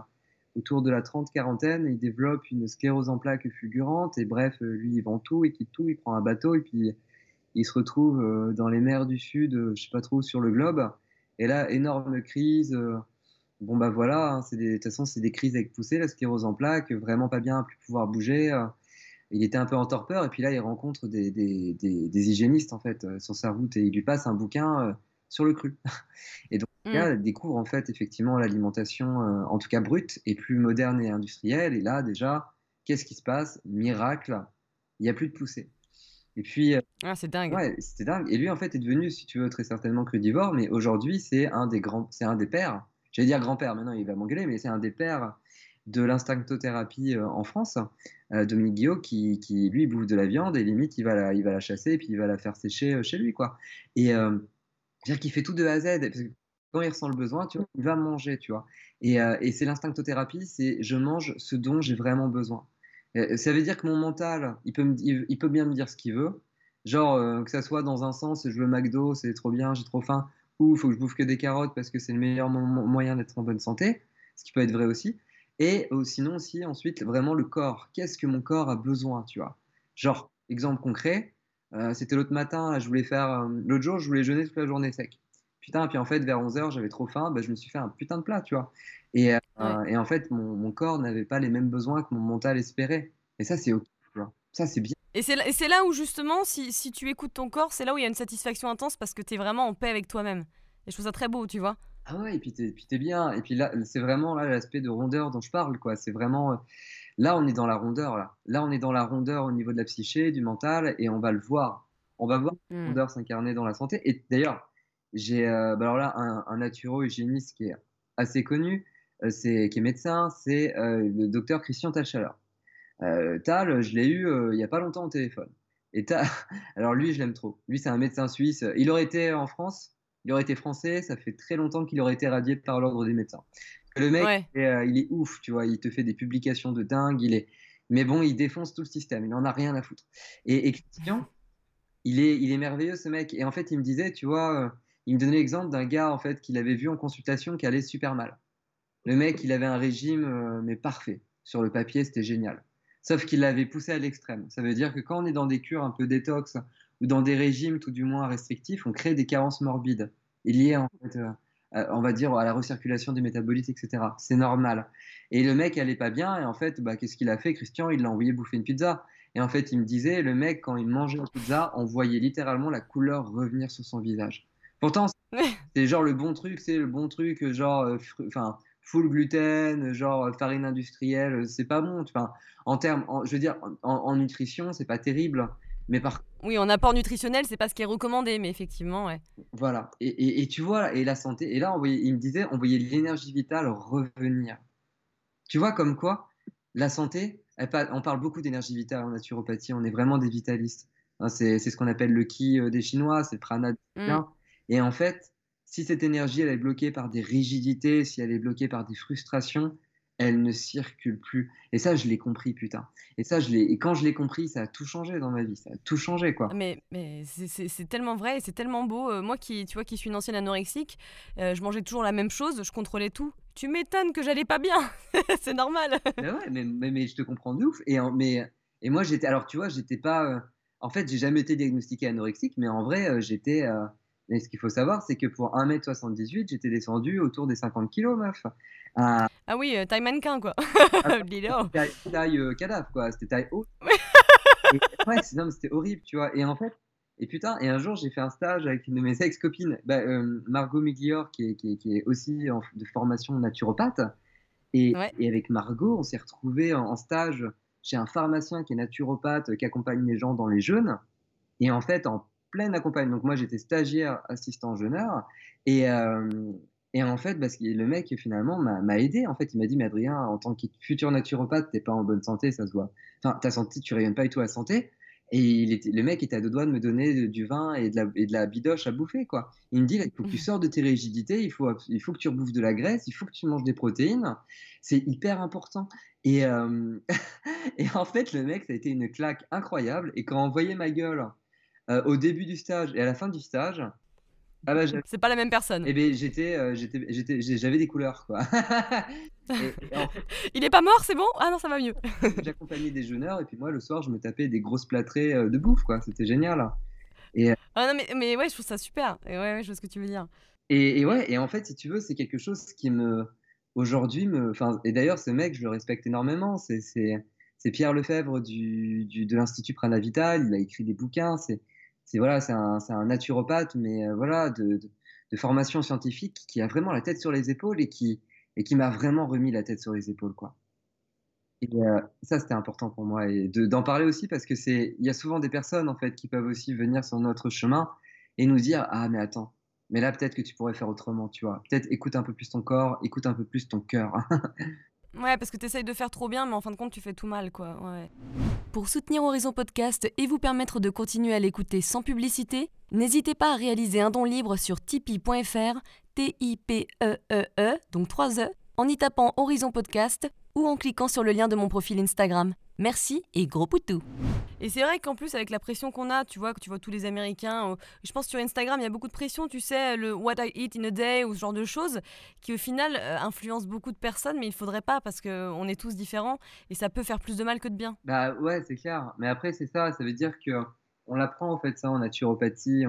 autour de la 30-quarantaine, il développe une sclérose en plaques fulgurante, et bref, euh, lui, il vend tout, il quitte tout, il prend un bateau, et puis il se retrouve dans les mers du Sud, je sais pas trop, sur le globe, et là, énorme crise. Bon, bah voilà, hein, de toute façon, c'est des crises avec poussée, la sclérose en plaques, vraiment pas bien, plus pouvoir bouger. Il était un peu en torpeur, et puis là, il rencontre des, des, des hygiénistes, en fait, sur sa route, et il lui passe un bouquin sur le cru. *laughs* Et donc, mmh. elle découvre en fait effectivement l'alimentation, euh, en tout cas brute, et plus moderne et industrielle. Et là, déjà, qu'est-ce qui se passe? Miracle, il n'y a plus de poussée. Et puis, euh, ah, c'est dingue. Ouais, c'était dingue. Et lui, en fait, est devenu, si tu veux, très certainement crudivore, mais aujourd'hui, c'est un des grands, c'est un des pères. J'allais dire grand-père, maintenant il va m'engueuler, mais c'est un des pères de l'instinctothérapie euh, en France, Dominique Guillot, qui, lui bouffe de la viande et limite il va la, il va la chasser et puis il va la faire sécher chez lui, quoi. Et c'est-à-dire qu'il fait tout de A à Z. Parce que quand il ressent le besoin, tu vois, il va manger, tu vois. Et, euh, et c'est l'instinctothérapie, c'est je mange ce dont j'ai vraiment besoin. Euh, ça veut dire que mon mental, il peut, il peut bien me dire ce qu'il veut. Genre, euh, que ça soit dans un sens, je veux McDo, c'est trop bien, j'ai trop faim, ou faut que je bouffe que des carottes parce que c'est le meilleur moyen d'être en bonne santé, ce qui peut être vrai aussi. Et sinon aussi, ensuite, vraiment le corps. Qu'est-ce que mon corps a besoin, tu vois? Genre, exemple concret, euh, c'était l'autre matin, je voulais faire. Euh, l'autre jour, je voulais jeûner toute la journée sec. Putain, puis en fait, vers 11h, j'avais trop faim, bah, je me suis fait un putain de plat, tu vois. Et, euh, et en fait, mon, corps n'avait pas les mêmes besoins que mon mental espérait. Et ça, c'est ok, Ça, c'est bien. Et c'est là, là, où, justement, si, si, tu écoutes ton corps, c'est là où il y a une satisfaction intense parce que tu es vraiment en paix avec toi-même. Et je trouve ça très beau, tu vois. Ah ouais, et puis t'es, puis es bien. Et puis là, c'est vraiment là l'aspect de rondeur dont je parle, quoi. C'est vraiment Là, on est dans la rondeur. Là. là, on est dans la rondeur au niveau de la psyché, du mental, et on va le voir. On va voir la mmh. rondeur s'incarner dans la santé. Et d'ailleurs, j'ai euh, bah alors là un, un naturo-hygiéniste qui est assez connu, euh, c'est, qui est médecin, c'est euh, le docteur Christian Talchaleur. Tal, je l'ai eu il n'y a pas longtemps au téléphone. Et Tal, *laughs* alors lui, je l'aime trop. Lui, c'est un médecin suisse. Il aurait été en France, il aurait été français. Ça fait très longtemps qu'il aurait été radié par l'ordre des médecins. Le mec, euh, il, est, ouf, tu vois, il te fait des publications de dingue, il est... mais bon, il défonce tout le système, il en a rien à foutre. Et, Christian, il est, il est merveilleux ce mec. Et en fait, il me disait, tu vois, euh, il me donnait l'exemple d'un gars en fait qu'il avait vu en consultation qui allait super mal. Le mec, il avait un régime euh, mais parfait. Sur le papier, c'était génial. Sauf qu'il l'avait poussé à l'extrême. Ça veut dire que quand on est dans des cures un peu détox ou dans des régimes tout du moins restrictifs, on crée des carences morbides. Est en fait euh, on va dire, à la recirculation des métabolites, etc. C'est normal. Et le mec allait pas bien, et en fait, bah, qu'est-ce qu'il a fait, Christian? Il l'a envoyé bouffer une pizza. Et en fait, il me disait, le mec, quand il mangeait la pizza, on voyait littéralement la couleur revenir sur son visage. Pourtant, *laughs* c'est genre le bon truc, c'est le bon truc, genre, euh, enfin, full gluten, genre euh, farine industrielle, c'est pas bon. Enfin, en termes, je veux dire, en, en nutrition, c'est pas terrible. Mais par oui, en apport nutritionnel, c'est pas ce qui est recommandé, mais effectivement, ouais. Voilà. Et, et, tu vois, et la santé. Et là, on voyait, il me disait, on voyait l'énergie vitale revenir. Tu vois, comme quoi, la santé, on parle beaucoup d'énergie vitale en naturopathie. On est vraiment des vitalistes. Hein, c'est ce qu'on appelle le ki euh, des Chinois, c'est le prana mmh. Et en fait, si cette énergie, elle est bloquée par des rigidités, si elle est bloquée par des frustrations, elle ne circule plus. Et ça, je l'ai compris, putain. Et ça, je l'ai. Et quand je l'ai compris, ça a tout changé dans ma vie. Ça a tout changé, quoi. Mais, mais c'est tellement vrai et c'est tellement beau. Euh, moi, qui, tu vois, qui suis une ancienne anorexique, euh, je mangeais toujours la même chose. Je contrôlais tout. Tu m'étonnes que j'allais pas bien. *laughs* c'est normal. mais ouais, mais, mais, je te comprends de ouf. Et, mais, et moi, j'étais. Alors, tu vois, j'étais pas. Euh, en fait, j'ai jamais été diagnostiqué anorexique, mais en vrai, j'étais. Mais ce qu'il faut savoir, c'est que pour 1m78, j'étais descendu autour des 50 kg, meuf. Ah, ah oui, euh, taille mannequin, quoi. Ah, *laughs* taille, taille euh, cadavre, quoi. C'était taille haute. *laughs* ouais, c'était horrible, tu vois. Et en fait, et putain, et un jour, j'ai fait un stage avec une de mes ex-copines, bah, euh, Margot Miglior, qui est, qui qui est aussi de formation naturopathe. Et, et avec Margot, on s'est retrouvés en, stage chez un pharmacien qui est naturopathe, qui accompagne les gens dans les jeûnes. Et en fait, en accompagnement. Donc moi, j'étais stagiaire, assistant jeûneur. Et, euh, et en fait, parce que le mec, finalement, m'a aidé. En fait, il m'a dit, mais Adrien, en tant que futur naturopathe, t'es pas en bonne santé, ça se voit. Enfin, ta santé, tu rayonnes pas du tout à santé. Et le mec était à deux doigts de me donner du vin et de la, et bidoche à bouffer, quoi. Il me dit, il faut que tu sors de tes rigidités, il faut, il faut que tu rebouffes de la graisse, il faut que tu manges des protéines. C'est hyper important. Et, euh, *laughs* et en fait, le mec, ça a été une claque incroyable. Et quand on voyait ma gueule euh, au début du stage et à la fin du stage, ah bah, c'est pas la même personne. Eh ben, j'étais, euh, j'étais, j'étais, j'avais des couleurs, quoi. *laughs* Il est pas mort, c'est bon? Ah non, ça va mieux. *laughs* J'accompagnais des jeûneurs et puis moi, le soir, je me tapais des grosses plâtrées euh, de bouffe, quoi. C'était génial. Et, euh ah non, mais, mais ouais, je trouve ça super. Et ouais, je vois ce que tu veux dire. Et, et, ouais, et en fait, si tu veux, c'est quelque chose qui me, aujourd'hui, me, enfin, et d'ailleurs, ce mec, je le respecte énormément. C'est, c'est, c'est Pierre Lefebvre du, du de l'Institut Pranavital. Il a écrit des bouquins. C'est c'est voilà, c'est un, naturopathe, mais euh, voilà, de, de, formation scientifique qui a vraiment la tête sur les épaules et qui, et qui m'a vraiment remis la tête sur les épaules, quoi. Et euh, ça, c'était important pour moi et d'en parler aussi parce que c'est, il y a souvent des personnes en fait qui peuvent aussi venir sur notre chemin et nous dire ah mais attends, mais là peut-être que tu pourrais faire autrement, tu vois. Peut-être écoute un peu plus ton corps, écoute un peu plus ton cœur. Ouais, parce que tu essayes de faire trop bien, mais en fin de compte, tu fais tout mal, quoi. Ouais. Pour soutenir Horizon Podcast et vous permettre de continuer à l'écouter sans publicité, n'hésitez pas à réaliser un don libre sur tipeee.fr, T-I-P-E-E-E, -E -E, donc 3 E, en y tapant Horizon Podcast ou en cliquant sur le lien de mon profil Instagram. Merci et gros poutou Et c'est vrai qu'en plus, avec la pression qu'on a, tu vois, que tu vois tous les Américains, euh, je pense sur Instagram, il y a beaucoup de pression, tu sais, le What I Eat in a Day ou ce genre de choses, qui au final euh, influencent beaucoup de personnes, mais il faudrait pas parce qu'on est tous différents et ça peut faire plus de mal que de bien. Bah ouais, c'est clair. Mais après, c'est ça, ça veut dire que on l'apprend en fait ça en naturopathie,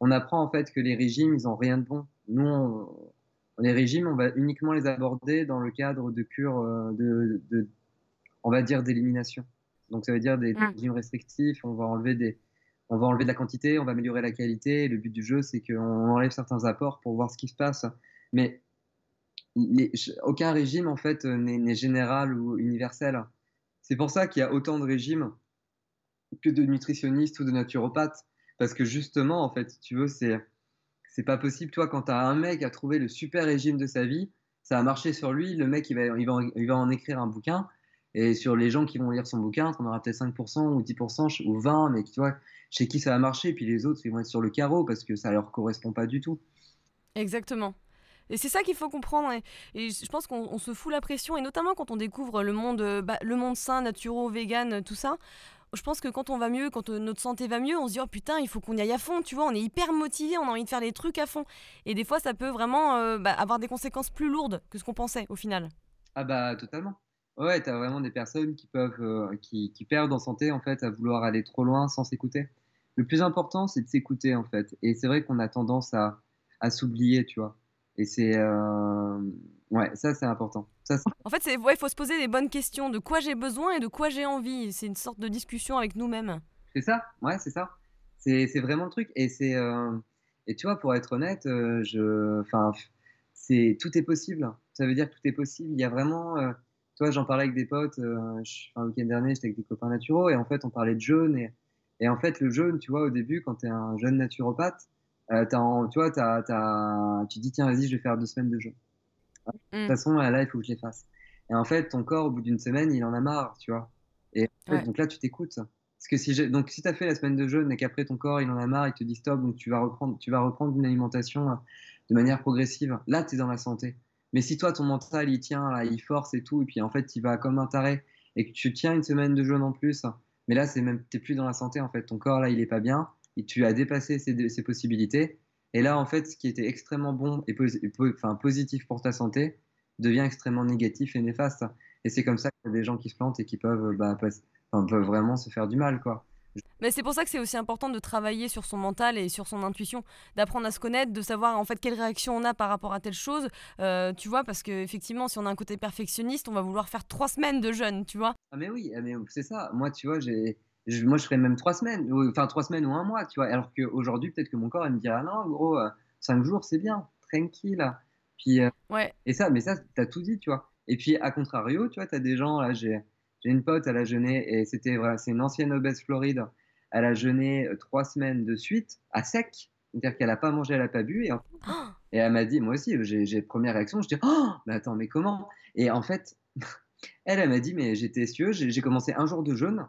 on, apprend en fait que les régimes, ils ont rien de bon. Nous, on, les régimes, on va uniquement les aborder dans le cadre de cures euh, de, on va dire, d'élimination. Donc ça veut dire des, régimes restrictifs, on va enlever des, on va enlever de la quantité, on va améliorer la qualité. Le but du jeu, c'est qu'on enlève certains apports pour voir ce qui se passe. Mais aucun régime, en fait, n'est général ou universel. C'est pour ça qu'il y a autant de régimes que de nutritionnistes ou de naturopathes. Parce que justement, en fait, tu veux, c'est c'est pas possible. Toi, quand tu as un mec à trouver le super régime de sa vie, ça a marché sur lui. Le mec, il va, il va, il va en écrire un bouquin. Et sur les gens qui vont lire son bouquin, tu en auras peut-être 5% ou 10% ou 20%, mais tu vois, chez qui ça va marcher. Et puis les autres, ils vont être sur le carreau parce que ça leur correspond pas du tout. Exactement. Et c'est ça qu'il faut comprendre. Et, je pense qu'on se fout la pression, et notamment quand on découvre le monde, bah, le monde sain, naturo, vegan, tout ça je pense que quand on va mieux, quand euh, notre santé va mieux, on se dit oh putain, il faut qu'on y aille à fond, tu vois, on est hyper motivé, on a envie de faire les trucs à fond. Et des fois, ça peut vraiment euh, bah, avoir des conséquences plus lourdes que ce qu'on pensait au final. Ah bah totalement. Ouais, t'as vraiment des personnes qui peuvent, euh, qui, perdent en santé en fait à vouloir aller trop loin sans s'écouter. Le plus important, c'est de s'écouter en fait. Et c'est vrai qu'on a tendance à, à s'oublier, tu vois. Et c'est Ouais, ça c'est important. Ça, en fait, il ouais, faut se poser les bonnes questions de quoi j'ai besoin et de quoi j'ai envie. C'est une sorte de discussion avec nous-mêmes. C'est ça, ouais, c'est ça. C'est vraiment le truc. Et c'est euh, et tu vois, pour être honnête, euh, je, enfin, c'est tout est possible. Ça veut dire que tout est possible. Il y a vraiment, euh, toi, j'en parlais avec des potes. un week-end dernier, j'étais avec des copains naturaux et en fait, on parlait de jeûne et, et en fait, le jeûne, tu vois, au début, quand tu es un jeune naturopathe, tu vois, tu dis tiens, vas-y, je vais faire deux semaines de jeûne. De toute mm. façon, là, il faut que je les fasse. Et en fait, ton corps, au bout d'une semaine, il en a marre, tu vois. Et donc là, tu t'écoutes. Parce que si donc si tu as fait la semaine de jeûne et qu'après ton corps, il en a marre, il te dit stop, donc tu vas reprendre, tu vas reprendre une alimentation euh, de manière progressive. Là, tu es dans la santé. Mais si toi, ton mental, il tient, là, il force et tout, et puis en fait, il va comme un taré, et que tu tiens une semaine de jeûne en plus, mais là, c'est même, t'es plus dans la santé, en fait. Ton corps, là, il est pas bien, et tu as dépassé ses, ses possibilités, et là, en fait, ce qui était extrêmement bon et enfin, positif pour ta santé devient extrêmement négatif et néfaste. Et c'est comme ça qu'il y a des gens qui se plantent et qui peuvent, bah, peuvent vraiment se faire du mal, quoi. Mais c'est pour ça que c'est aussi important de travailler sur son mental et sur son intuition, d'apprendre à se connaître, de savoir en fait quelle réaction on a par rapport à telle chose. Euh, tu vois, parce qu'effectivement, si on a un côté perfectionniste, on va vouloir faire trois semaines de jeûne, tu vois. Ah mais oui, ah, mais c'est ça. Moi, tu vois, j'ai moi, je ferais même trois semaines, enfin trois semaines ou un mois, tu vois. Alors qu'aujourd'hui, peut-être que mon corps, il me dirait, ah non, gros, euh, cinq jours, c'est bien, tranquille. Puis, euh, ouais. Et ça, mais ça, tu as tout dit, tu vois. Et puis, à contrario, tu vois, tu as des gens, là, j'ai une pote, elle a jeûné, et c'était, voilà, c'est une ancienne obèse Floride, elle a jeûné euh, trois semaines de suite, à sec, c'est-à-dire qu'elle n'a pas mangé, elle n'a pas bu, et, et elle m'a dit, moi aussi, j'ai première réaction, je dis, oh, mais attends, mais comment? Et en fait, *laughs* elle, elle m'a dit, mais j'étais cieux, j'ai commencé un jour de jeûne,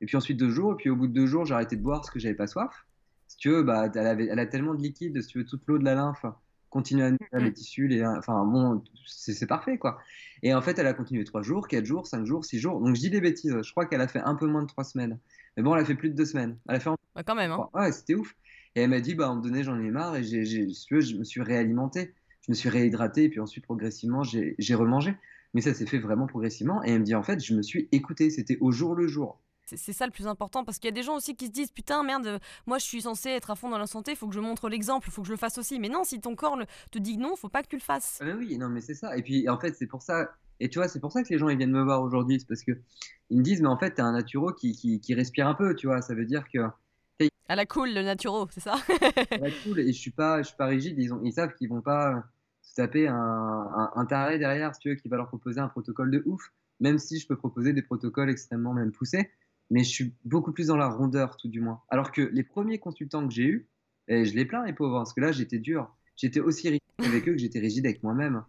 et puis ensuite deux jours, et puis au bout de deux jours, j'ai arrêté de boire parce que j'avais pas soif. Si tu veux, bah, elle, avait, elle a tellement de liquide, si tu veux, toute l'eau de la lymphe continue à nourrir les tissus, les, enfin bon, c'est parfait quoi. Et en fait, elle a continué trois jours, quatre jours, cinq jours, six jours. Donc je dis des bêtises, je crois qu'elle a fait un peu moins de trois semaines. Mais bon, elle a fait plus de deux semaines. Elle a fait bah, quand même. Hein. Ouais, c'était ouf. Et elle m'a dit, bah, à un moment donné, j'en ai marre et j'ai, si tu veux, je me suis réalimenté, je me suis réhydraté, et puis ensuite, progressivement, j'ai remangé. Mais ça s'est fait vraiment progressivement. Et elle me dit, en fait, je me suis écouté, c'était au jour le jour. C'est ça le plus important parce qu'il y a des gens aussi qui se disent putain merde moi je suis censé être à fond dans la santé il faut que je montre l'exemple il faut que je le fasse aussi mais non si ton corps te dit non faut pas que tu le fasses. Ah oui non mais c'est ça et puis en fait c'est pour ça et tu vois c'est pour ça que les gens ils viennent me voir aujourd'hui c'est parce que ils me disent mais en fait t'es un naturo qui, qui, respire un peu tu vois ça veut dire que à la cool le naturo c'est ça? à la cool et je suis pas je suis pas rigide ils, ont, ils savent qu'ils vont pas se taper un, un, taré derrière si tu veux qui va leur proposer un protocole de ouf même si je peux proposer des protocoles extrêmement même poussés mais je suis beaucoup plus dans la rondeur, tout du moins. Alors que les premiers consultants que j'ai eus, et je les plains, les pauvres, parce que là, j'étais dur. J'étais aussi rigide *laughs* avec eux que j'étais rigide avec moi-même.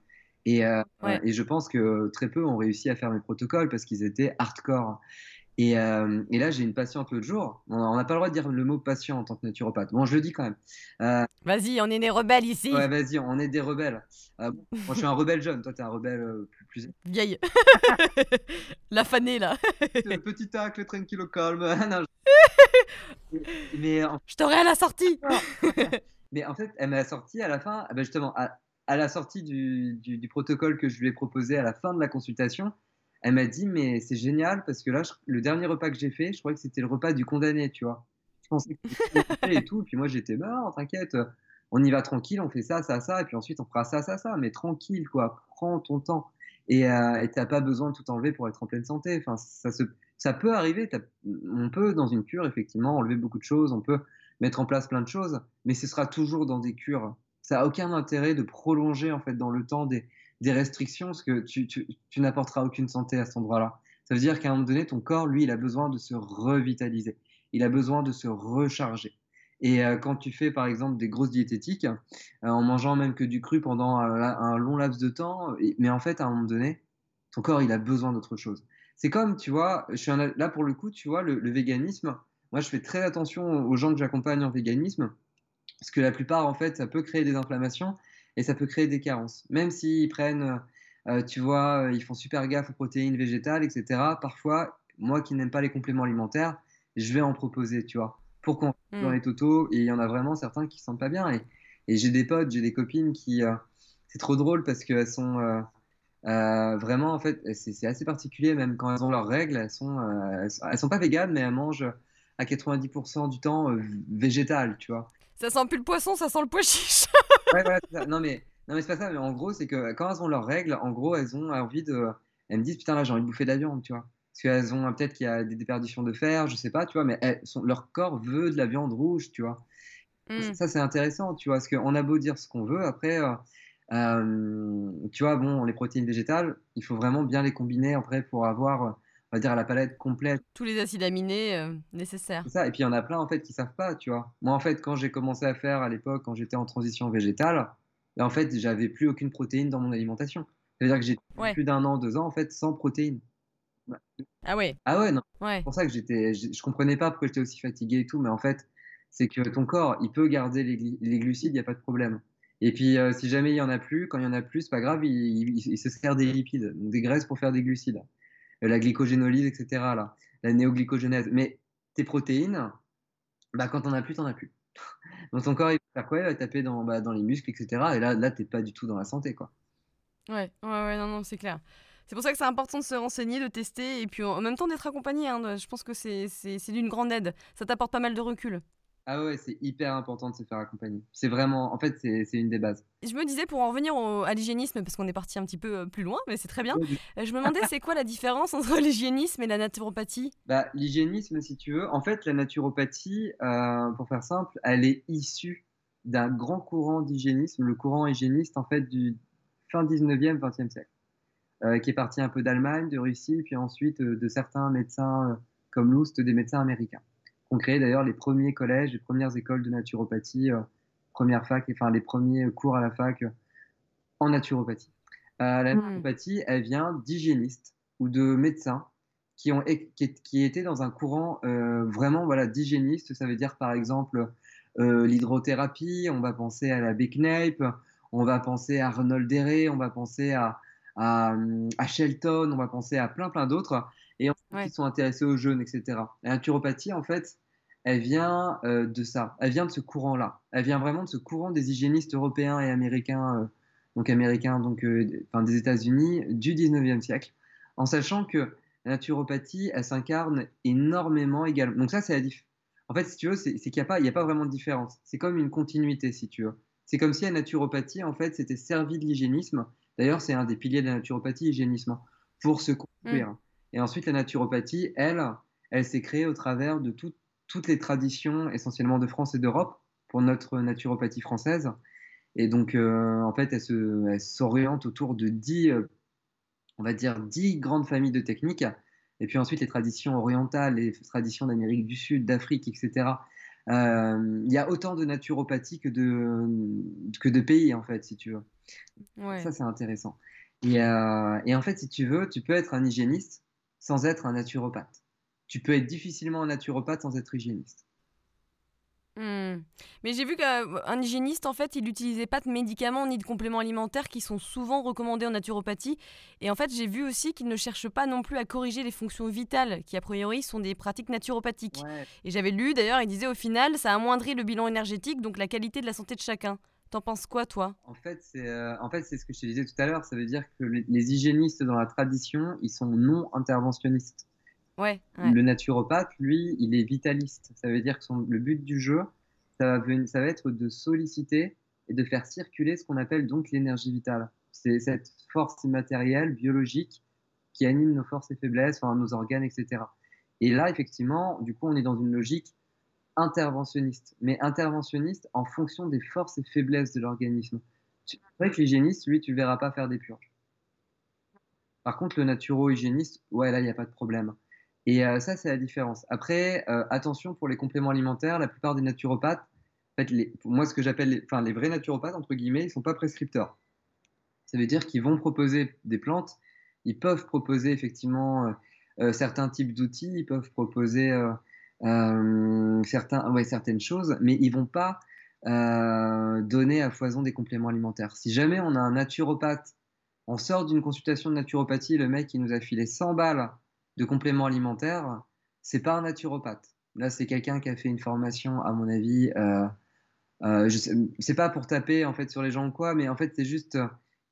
Et, euh, et, je pense que très peu ont réussi à faire mes protocoles parce qu'ils étaient hardcore. Et, euh, et, là, j'ai une patiente l'autre jour. On n'a pas le droit de dire le mot patient en tant que naturopathe. Bon, je le dis quand même. Euh, vas-y, on est des rebelles ici. Ouais, vas-y, on est des rebelles. moi, je suis un rebelle jeune. Toi, tu es un rebelle plus, plus... Vieille. *laughs* La fanée, là. Petit tacle, tranquille au calme. *laughs* *laughs* Mais Je t'aurai à la sortie. Mais en fait, elle m'a sorti à la fin, ah ben justement, à, à la sortie du, du, du, protocole que je lui ai proposé à la fin de la consultation, elle m'a dit mais c'est génial parce que là le dernier repas que j'ai fait je crois que c'était le repas du condamné tu vois. Je pensais que et tout. Puis moi j'étais bah t'inquiète on y va tranquille on fait ça ça ça. Et puis ensuite on fera ça ça ça. Mais tranquille quoi prends ton temps. Et euh, t'as pas besoin de tout enlever pour être en pleine santé. Enfin ça se ça peut arriver. On peut dans une cure effectivement enlever beaucoup de choses. On peut mettre en place plein de choses. Mais ce sera toujours dans des cures. Ça a aucun intérêt de prolonger en fait dans le temps des des restrictions parce que tu, n'apporteras aucune santé à cet endroit-là. Ça veut dire qu'à un moment donné, ton corps, lui, il a besoin de se revitaliser. Il a besoin de se recharger. Et euh, quand tu fais, par exemple, des grosses diététiques, euh, en mangeant même que du cru pendant un, long laps de temps, mais en fait, à un moment donné, ton corps, il a besoin d'autre chose. C'est comme, tu vois, suis là pour le coup, tu vois, le, le, véganisme, moi, je fais très attention aux gens que j'accompagne en véganisme, parce que la plupart, en fait, ça peut créer des inflammations et ça peut créer des carences. Même s'ils prennent, euh, tu vois, ils font super gaffe aux protéines végétales, etc. Parfois, moi qui n'aime pas les compléments alimentaires, je vais en proposer, tu vois, pour qu'on mmh. dans les totaux. Et il y en a vraiment certains qui ne sentent pas bien. Et, et j'ai des potes, j'ai des copines qui, euh, c'est trop drôle parce qu'elles sont euh, vraiment, en fait, c'est assez particulier, même quand elles ont leurs règles, elles sont, elles sont pas véganes, mais elles mangent à 90% du temps végétal, tu vois. Ça sent plus le poisson, ça sent le pois chiche. Ouais, voilà, ça. Non, mais, non, mais c'est pas ça. Mais en gros, c'est que quand elles ont leurs règles, en gros, elles ont envie de. Elles me disent, putain, là, j'ai envie de bouffer de la viande, tu vois. Parce qu'elles ont peut-être qu'il y a des déperditions de fer, je sais pas, tu vois, mais elles sont, leur corps veut de la viande rouge, tu vois. Mmh. Ça, c'est intéressant, tu vois, parce qu'on a beau dire ce qu'on veut, après, euh, euh, tu vois, bon, les protéines végétales, il faut vraiment bien les combiner après pour avoir on va dire, à la palette complète. Tous les acides aminés euh, nécessaires. C'est ça. Et puis, il y en a plein, en fait, qui savent pas, tu vois. Moi, en fait, quand j'ai commencé à faire à l'époque, quand j'étais en transition végétale, ben, en fait, j'avais plus aucune protéine dans mon alimentation. C'est-à-dire que j'ai plus d'un an, deux ans, en fait, sans protéines. Ah ouais Ah ouais, non. C'est pour ça que j'étais, je comprenais pas pourquoi j'étais aussi fatigué et tout, mais en fait, c'est que ton corps, il peut garder les, glucides, il n'y a pas de problème. Et puis, euh, si jamais il y en a plus, quand il y en a plus, c'est pas grave, il, il se sert des lipides, donc des graisses pour faire des glucides. La glycogénolyse, etc., là, la néoglycogénèse. Mais tes protéines, bah, quand t'en as plus, t'en as plus. *laughs* Donc ton corps, il va faire quoi? Il va taper dans, bah, dans les muscles, etc. Et là, là t'es pas du tout dans la santé, quoi. Ouais, ouais, ouais, non, non, c'est clair. C'est pour ça que c'est important de se renseigner, de tester, et puis en même temps d'être accompagné. Hein, je pense que c'est d'une grande aide. Ça t'apporte pas mal de recul. Ah ouais, c'est hyper important de se faire accompagner. C'est vraiment, en fait, c'est une des bases. Je me disais, pour en revenir à l'hygiénisme, parce qu'on est parti un petit peu euh, plus loin, mais c'est très bien, euh, je me demandais, c'est quoi la différence entre *laughs* l'hygiénisme et la naturopathie? Bah, L'hygiénisme, si tu veux, en fait, la naturopathie, euh, pour faire simple, elle est issue d'un grand courant d'hygiénisme, le courant hygiéniste, en fait, du fin 19e, 20e siècle, qui est parti un peu d'Allemagne, de Russie, puis ensuite de certains médecins comme Loust, des médecins américains ont créé d'ailleurs les premiers collèges, les premières écoles de naturopathie, euh, première fac, enfin les premiers cours à la fac euh, en naturopathie. Euh, la hmm. naturopathie, elle vient d'hygiénistes ou de médecins qui, ont, qui, étaient dans un courant vraiment voilà, d'hygiénistes. Ça veut dire par exemple l'hydrothérapie, on va penser à la Becknape, on va penser à Arnold Deré, on va penser à, à, Shelton, on va penser à plein plein d'autres et qui sont intéressés au jeûne, etc. La naturopathie, en fait, elle vient euh, de ça, elle vient de ce courant-là. Elle vient vraiment de ce courant des hygiénistes européens et américains, euh, donc américains, donc euh, enfin, des États-Unis du 19e siècle, en sachant que la naturopathie, elle s'incarne énormément également. Donc ça, c'est la diff. En fait, si tu veux, c'est qu'il n'y a, pas, a pas vraiment de différence. C'est comme une continuité, si tu veux. C'est comme si la naturopathie, en fait, s'était servi de l'hygiénisme. D'ailleurs, c'est un des piliers de la naturopathie, l'hygiénisme, pour se construire. Mmh. Et ensuite, la naturopathie, elle, elle s'est créée au travers de toutes les traditions, essentiellement de France et d'Europe, pour notre naturopathie française. Et donc, euh, en fait, elle s'oriente autour de dix, euh, on va dire, dix grandes familles de techniques. Et puis ensuite, les traditions orientales, les traditions d'Amérique du Sud, d'Afrique, etc. Euh, il y a autant de naturopathie que de, que de pays, en fait, si tu veux. Ça, c'est intéressant. Et, et, en fait, si tu veux, tu peux être un hygiéniste sans être un naturopathe. Tu peux être difficilement un naturopathe sans être hygiéniste. Hmm. Mais j'ai vu qu'un hygiéniste, en fait, il n'utilisait pas de médicaments ni de compléments alimentaires qui sont souvent recommandés en naturopathie. Et en fait, j'ai vu aussi qu'il ne cherche pas non plus à corriger les fonctions vitales, qui a priori sont des pratiques naturopathiques. Et j'avais lu d'ailleurs, il disait au final, ça amoindrit le bilan énergétique, donc la qualité de la santé de chacun. T'en penses quoi, toi? En fait, c'est euh, en fait, ce que je te disais tout à l'heure. Ça veut dire que les, hygiénistes dans la tradition, ils sont non interventionnistes. Ouais, Le naturopathe, lui, il est vitaliste. Ça veut dire que son, le but du jeu, ça va, ça va être de solliciter et de faire circuler ce qu'on appelle donc l'énergie vitale. C'est cette force immatérielle, biologique, qui anime nos forces et faiblesses, enfin, nos organes, etc. Et là, effectivement, du coup, on est dans une logique interventionniste, mais interventionniste en fonction des forces et faiblesses de l'organisme. C'est vrai que l'hygiéniste, lui, tu ne verras pas faire des purges. Par contre, le naturo-hygiéniste, ouais, là, il n'y a pas de problème. Et euh, ça, c'est la différence. Après, euh, attention pour les compléments alimentaires, la plupart des naturopathes, moi, ce que j'appelle les, enfin, les vrais naturopathes, entre guillemets, ils ne sont pas prescripteurs. Ça veut dire qu'ils vont proposer des plantes, ils peuvent proposer effectivement euh, certains types d'outils, ils peuvent proposer certains, ouais, certaines choses, mais ils vont pas euh, donner à foison des compléments alimentaires. Si jamais on a un naturopathe, on sort d'une consultation de naturopathie, le mec qui nous a filé 100 balles de compléments alimentaires, c'est pas un naturopathe. Là, c'est quelqu'un qui a fait une formation, à mon avis. Euh, euh, c'est pas pour taper en fait sur les gens ou quoi, mais en fait c'est juste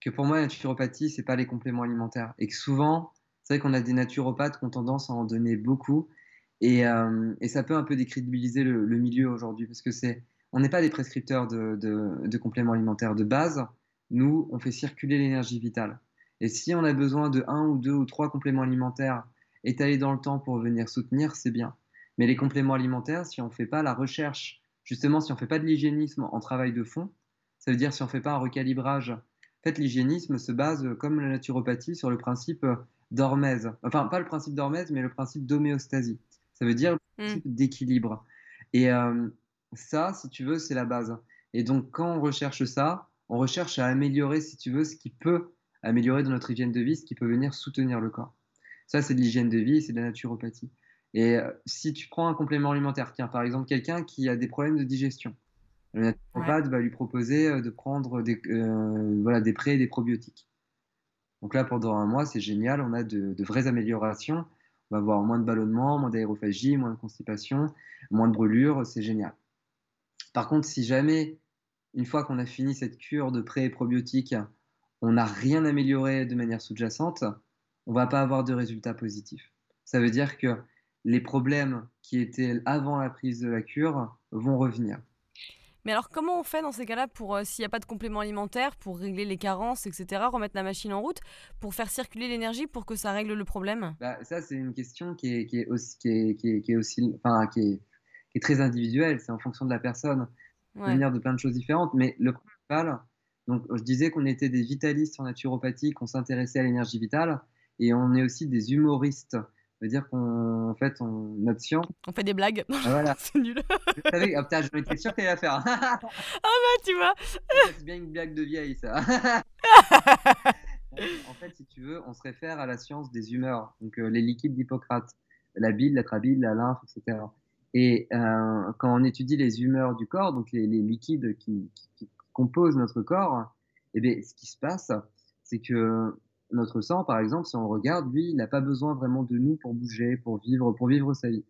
que pour moi la naturopathie c'est pas les compléments alimentaires et que souvent c'est vrai qu'on a des naturopathes qui ont tendance à en donner beaucoup euh, et, ça peut un peu décrédibiliser le, milieu aujourd'hui parce que c'est, on n'est pas des prescripteurs de, compléments alimentaires de base. Nous, on fait circuler l'énergie vitale. Et si on a besoin de un ou deux ou trois compléments alimentaires étalés dans le temps pour venir soutenir, c'est bien. Mais les compléments alimentaires, si on ne fait pas la recherche, justement, si on ne fait pas de l'hygiénisme en travail de fond, ça veut dire si on ne fait pas un recalibrage. En fait, l'hygiénisme se base, comme la naturopathie, sur le principe d'hormèse. Enfin, pas le principe d'hormèse, mais le principe d'homéostasie. Ça veut dire mmh. d'équilibre. Et euh, ça, si tu veux, c'est la base. Et donc, quand on recherche ça, on recherche à améliorer, si tu veux, ce qui peut améliorer dans notre hygiène de vie, ce qui peut venir soutenir le corps. Ça, c'est de l'hygiène de vie, c'est de la naturopathie. Et euh, si tu prends un complément alimentaire, tiens, par exemple, quelqu'un qui a des problèmes de digestion, le naturopathe va lui proposer euh, de prendre des, voilà, des pré et des probiotiques. Donc là, pendant un mois, c'est génial, on a de vraies améliorations on va avoir moins de ballonnement, moins d'aérophagie, moins de constipation, moins de brûlures, c'est génial. Par contre, si jamais, une fois qu'on a fini cette cure de pré probiotiques, on n'a rien amélioré de manière sous-jacente, on va pas avoir de résultats positifs. Ça veut dire que les problèmes qui étaient avant la prise de la cure vont revenir. Mais alors, comment on fait dans ces cas-là pour, euh, s'il n'y a pas de complément alimentaire, pour régler les carences, etc., remettre la machine en route, pour faire circuler l'énergie pour que ça règle le problème? Bah, Ça, c'est une question qui est, qui est aussi, qui est, qui est, aussi, enfin, qui est, qui est très individuelle. C'est en fonction de la personne. Ouais. venir de plein de choses différentes. Mais le principal, donc, je disais qu'on était des vitalistes en naturopathie, qu'on s'intéressait à l'énergie vitale, et on est aussi des humoristes veut dire qu'en fait, on, notre science. On fait des blagues. Ah, voilà. *laughs* c'est nul. Je savais, oh, putain, j'étais sûr qu'elle allait faire. *laughs* ah bah, tu vois. *laughs* C'est bien une blague de vieille, ça. en fait, si tu veux, on se réfère à la science des humeurs, donc euh, les liquides d'Hippocrate, la bile, la trabile, la lymphe, etc. Et euh, quand on étudie les humeurs du corps, donc les, les liquides qui, qui, qui, composent notre corps, eh bien, ce qui se passe, c'est que notre sang, par exemple, si on regarde, lui, il n'a pas besoin vraiment de nous pour bouger, pour vivre, pour vivre sa vie.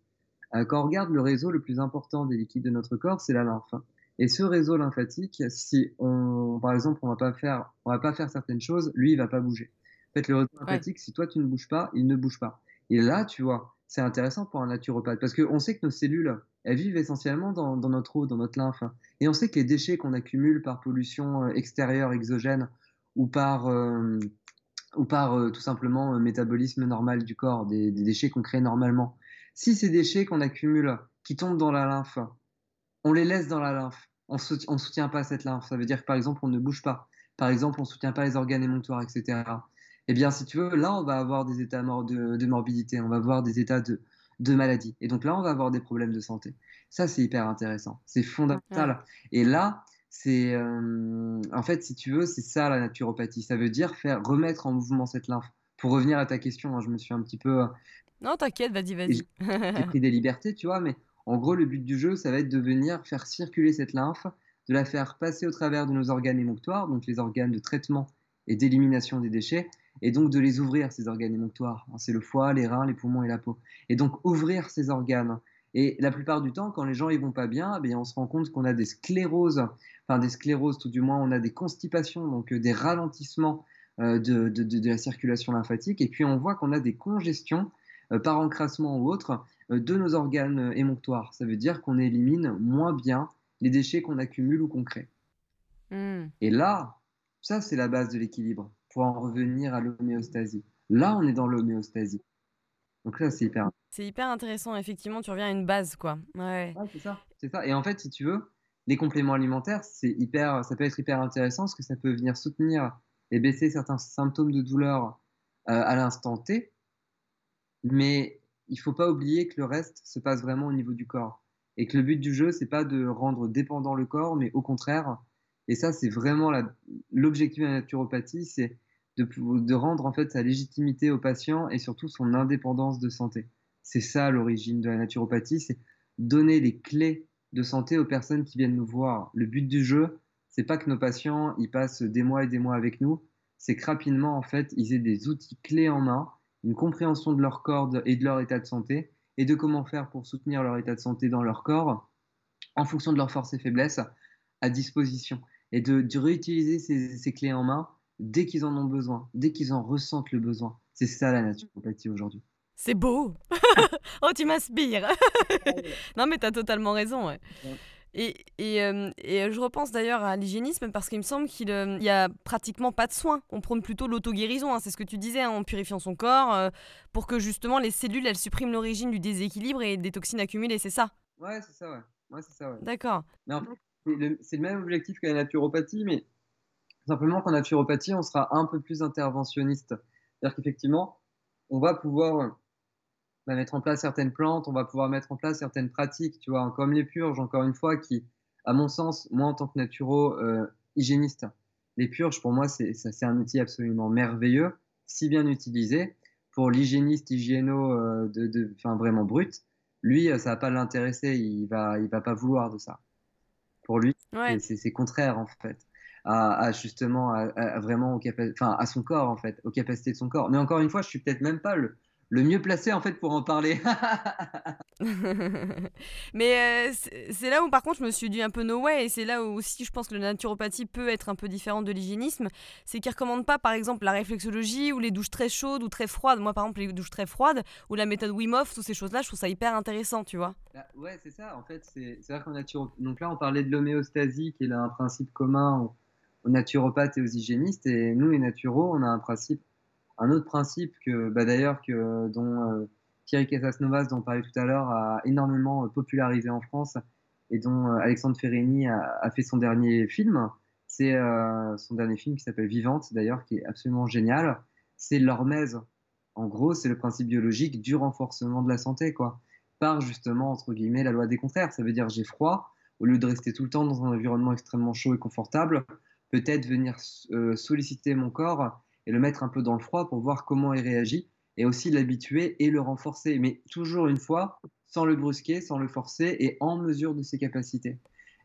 Euh, quand on regarde le réseau le plus important des liquides de notre corps, c'est la lymphe. Et ce réseau lymphatique, si on, par exemple, on va pas faire, on va pas faire certaines choses, lui, il va pas bouger. En fait, le réseau lymphatique, si toi tu ne bouges pas, il ne bouge pas. Et là, tu vois, c'est intéressant pour un naturopathe parce qu'on sait que nos cellules, elles vivent essentiellement dans, dans, notre eau, dans notre lymphe. Et on sait que les déchets qu'on accumule par pollution euh, extérieure, exogène, ou par euh, ou par euh, tout simplement métabolisme normal du corps, des, déchets qu'on crée normalement. Si ces déchets qu'on accumule, qui tombent dans la lymphe, on les laisse dans la lymphe, on ne soutient pas cette lymphe, ça veut dire que par exemple on ne bouge pas, par exemple on ne soutient pas les organes émonctoires, etc. Eh bien si tu veux, là on va avoir des états de, de morbidité, on va avoir des états de, de maladie. Et donc là on va avoir des problèmes de santé. Ça c'est hyper intéressant, c'est fondamental. Et là, c'est euh, en fait, si tu veux, c'est ça la naturopathie. Ça veut dire faire remettre en mouvement cette lymphe. Pour revenir à ta question, hein, je me suis un petit peu. Euh, non, t'inquiète, vas-y, vas-y. J'ai pris des libertés, tu vois, mais en gros, le but du jeu, ça va être de venir faire circuler cette lymphe, de la faire passer au travers de nos organes émonctoires, donc les organes de traitement et d'élimination des déchets, et donc de les ouvrir, ces organes émonctoires. C'est le foie, les reins, les poumons et la peau. Et donc ouvrir ces organes. Et la plupart du temps, quand les gens ils vont pas bien, eh bien on se rend compte qu'on a des scléroses enfin des scléroses tout du moins, on a des constipations, donc euh, des ralentissements euh, de, de, de, la circulation lymphatique, et puis on voit qu'on a des congestions euh, par encrassement ou autre de nos organes émonctoires. Ça veut dire qu'on élimine moins bien les déchets qu'on accumule ou qu'on crée. Mmh. Et là, ça c'est la base de l'équilibre, pour en revenir à l'homéostasie. Là, on est dans l'homéostasie. Donc là, c'est hyper. C'est hyper intéressant, effectivement, tu reviens à une base, quoi. Ouais. ouais c'est ça, c'est ça. Et en fait, si tu veux, les compléments alimentaires, c'est hyper, ça peut être hyper intéressant parce que ça peut venir soutenir et baisser certains symptômes de douleur euh, à l'instant T. Mais il faut pas oublier que le reste se passe vraiment au niveau du corps et que le but du jeu c'est pas de rendre dépendant le corps, mais au contraire. Et ça, c'est vraiment l'objectif de la naturopathie, c'est de, rendre en fait sa légitimité au patient et surtout son indépendance de santé. C'est ça l'origine de la naturopathie, c'est donner les clés de santé aux personnes qui viennent nous voir. Le but du jeu, c'est pas que nos patients ils passent des mois et des mois avec nous, c'est que rapidement en fait ils aient des outils clés en main, une compréhension de leur corps et de leur état de santé et de comment faire pour soutenir leur état de santé dans leur corps en fonction de leurs forces et faiblesses à disposition et de, réutiliser ces, ces, clés en main dès qu'ils en ont besoin, dès qu'ils en ressentent le besoin. C'est ça la naturopathie aujourd'hui. C'est beau *laughs* Oh, tu m'inspires Non, mais tu as totalement raison. Et, et, euh, et, je repense d'ailleurs à l'hygiénisme parce qu'il me semble qu'il n'y euh, a pratiquement pas de soins. On prône plutôt l'auto-guérison, hein, c'est ce que tu disais, hein, en purifiant son corps, euh, pour que justement les cellules, elles suppriment l'origine du déséquilibre et des toxines accumulées, c'est ça? Ouais, c'est ça, ouais. ouais, ça ouais. D'accord. c'est le, même objectif que la naturopathie, mais simplement qu'en naturopathie, on sera un peu plus interventionniste. C'est-à-dire qu'effectivement, on va pouvoir va mettre en place certaines plantes, on va pouvoir mettre en place certaines pratiques, tu vois, comme les purges, encore une fois, qui, à mon sens, moi en tant que naturo euh, hygiéniste, les purges, pour moi, c'est un outil absolument merveilleux, si bien utilisé. Pour l'hygiéniste hygiéno, euh, de, de, vraiment brut, lui, ça va pas l'intéresser, il va, il va pas vouloir de ça. Pour lui, c'est contraire en fait. À, justement à, vraiment au enfin, à son corps en fait, aux capacités de son corps. Mais encore une fois, je suis peut-être même pas le, le mieux placé en fait pour en parler. *laughs* *laughs* Mais c'est là où par contre je me suis dit un peu no way et c'est là où aussi je pense que la naturopathie peut être un peu différente de l'hygiénisme, c'est qu'ils recommandent pas par exemple la réflexologie ou les douches très chaudes ou très froides. Moi par exemple les douches très froides ou la méthode Wim Hof, toutes ces choses-là, je trouve ça hyper intéressant, tu vois. Bah, ouais, c'est ça en fait, c'est vrai qu'en naturopathie, donc là on parlait de l'homéostasie qui est un principe commun aux naturopathes et aux hygiénistes et nous les naturaux, on a un principe un autre principe que, bah, d'ailleurs, que, dont euh, Thierry Casasnovas, dont on parlait tout à l'heure, a énormément euh, popularisé en France et dont euh, Alexandre Ferrini a, fait son dernier film. C'est son dernier film qui s'appelle Vivante, d'ailleurs, qui est absolument génial. C'est l'hormèse. En gros, c'est le principe biologique du renforcement de la santé, quoi. Par justement, entre guillemets, la loi des contraires. Ça veut dire j'ai froid, au lieu de rester tout le temps dans un environnement extrêmement chaud et confortable, peut-être venir solliciter mon corps et le mettre un peu dans le froid pour voir comment il réagit et aussi l'habituer et le renforcer. Mais toujours une fois, sans le brusquer, sans le forcer et en mesure de ses capacités.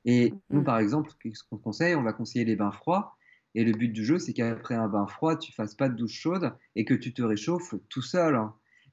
Et nous, mm. par exemple, ce qu'on conseille, on va conseiller les bains froids. Et le but du jeu, c'est qu'après un bain froid, tu fasses pas de douche chaude et que tu te réchauffes tout seul.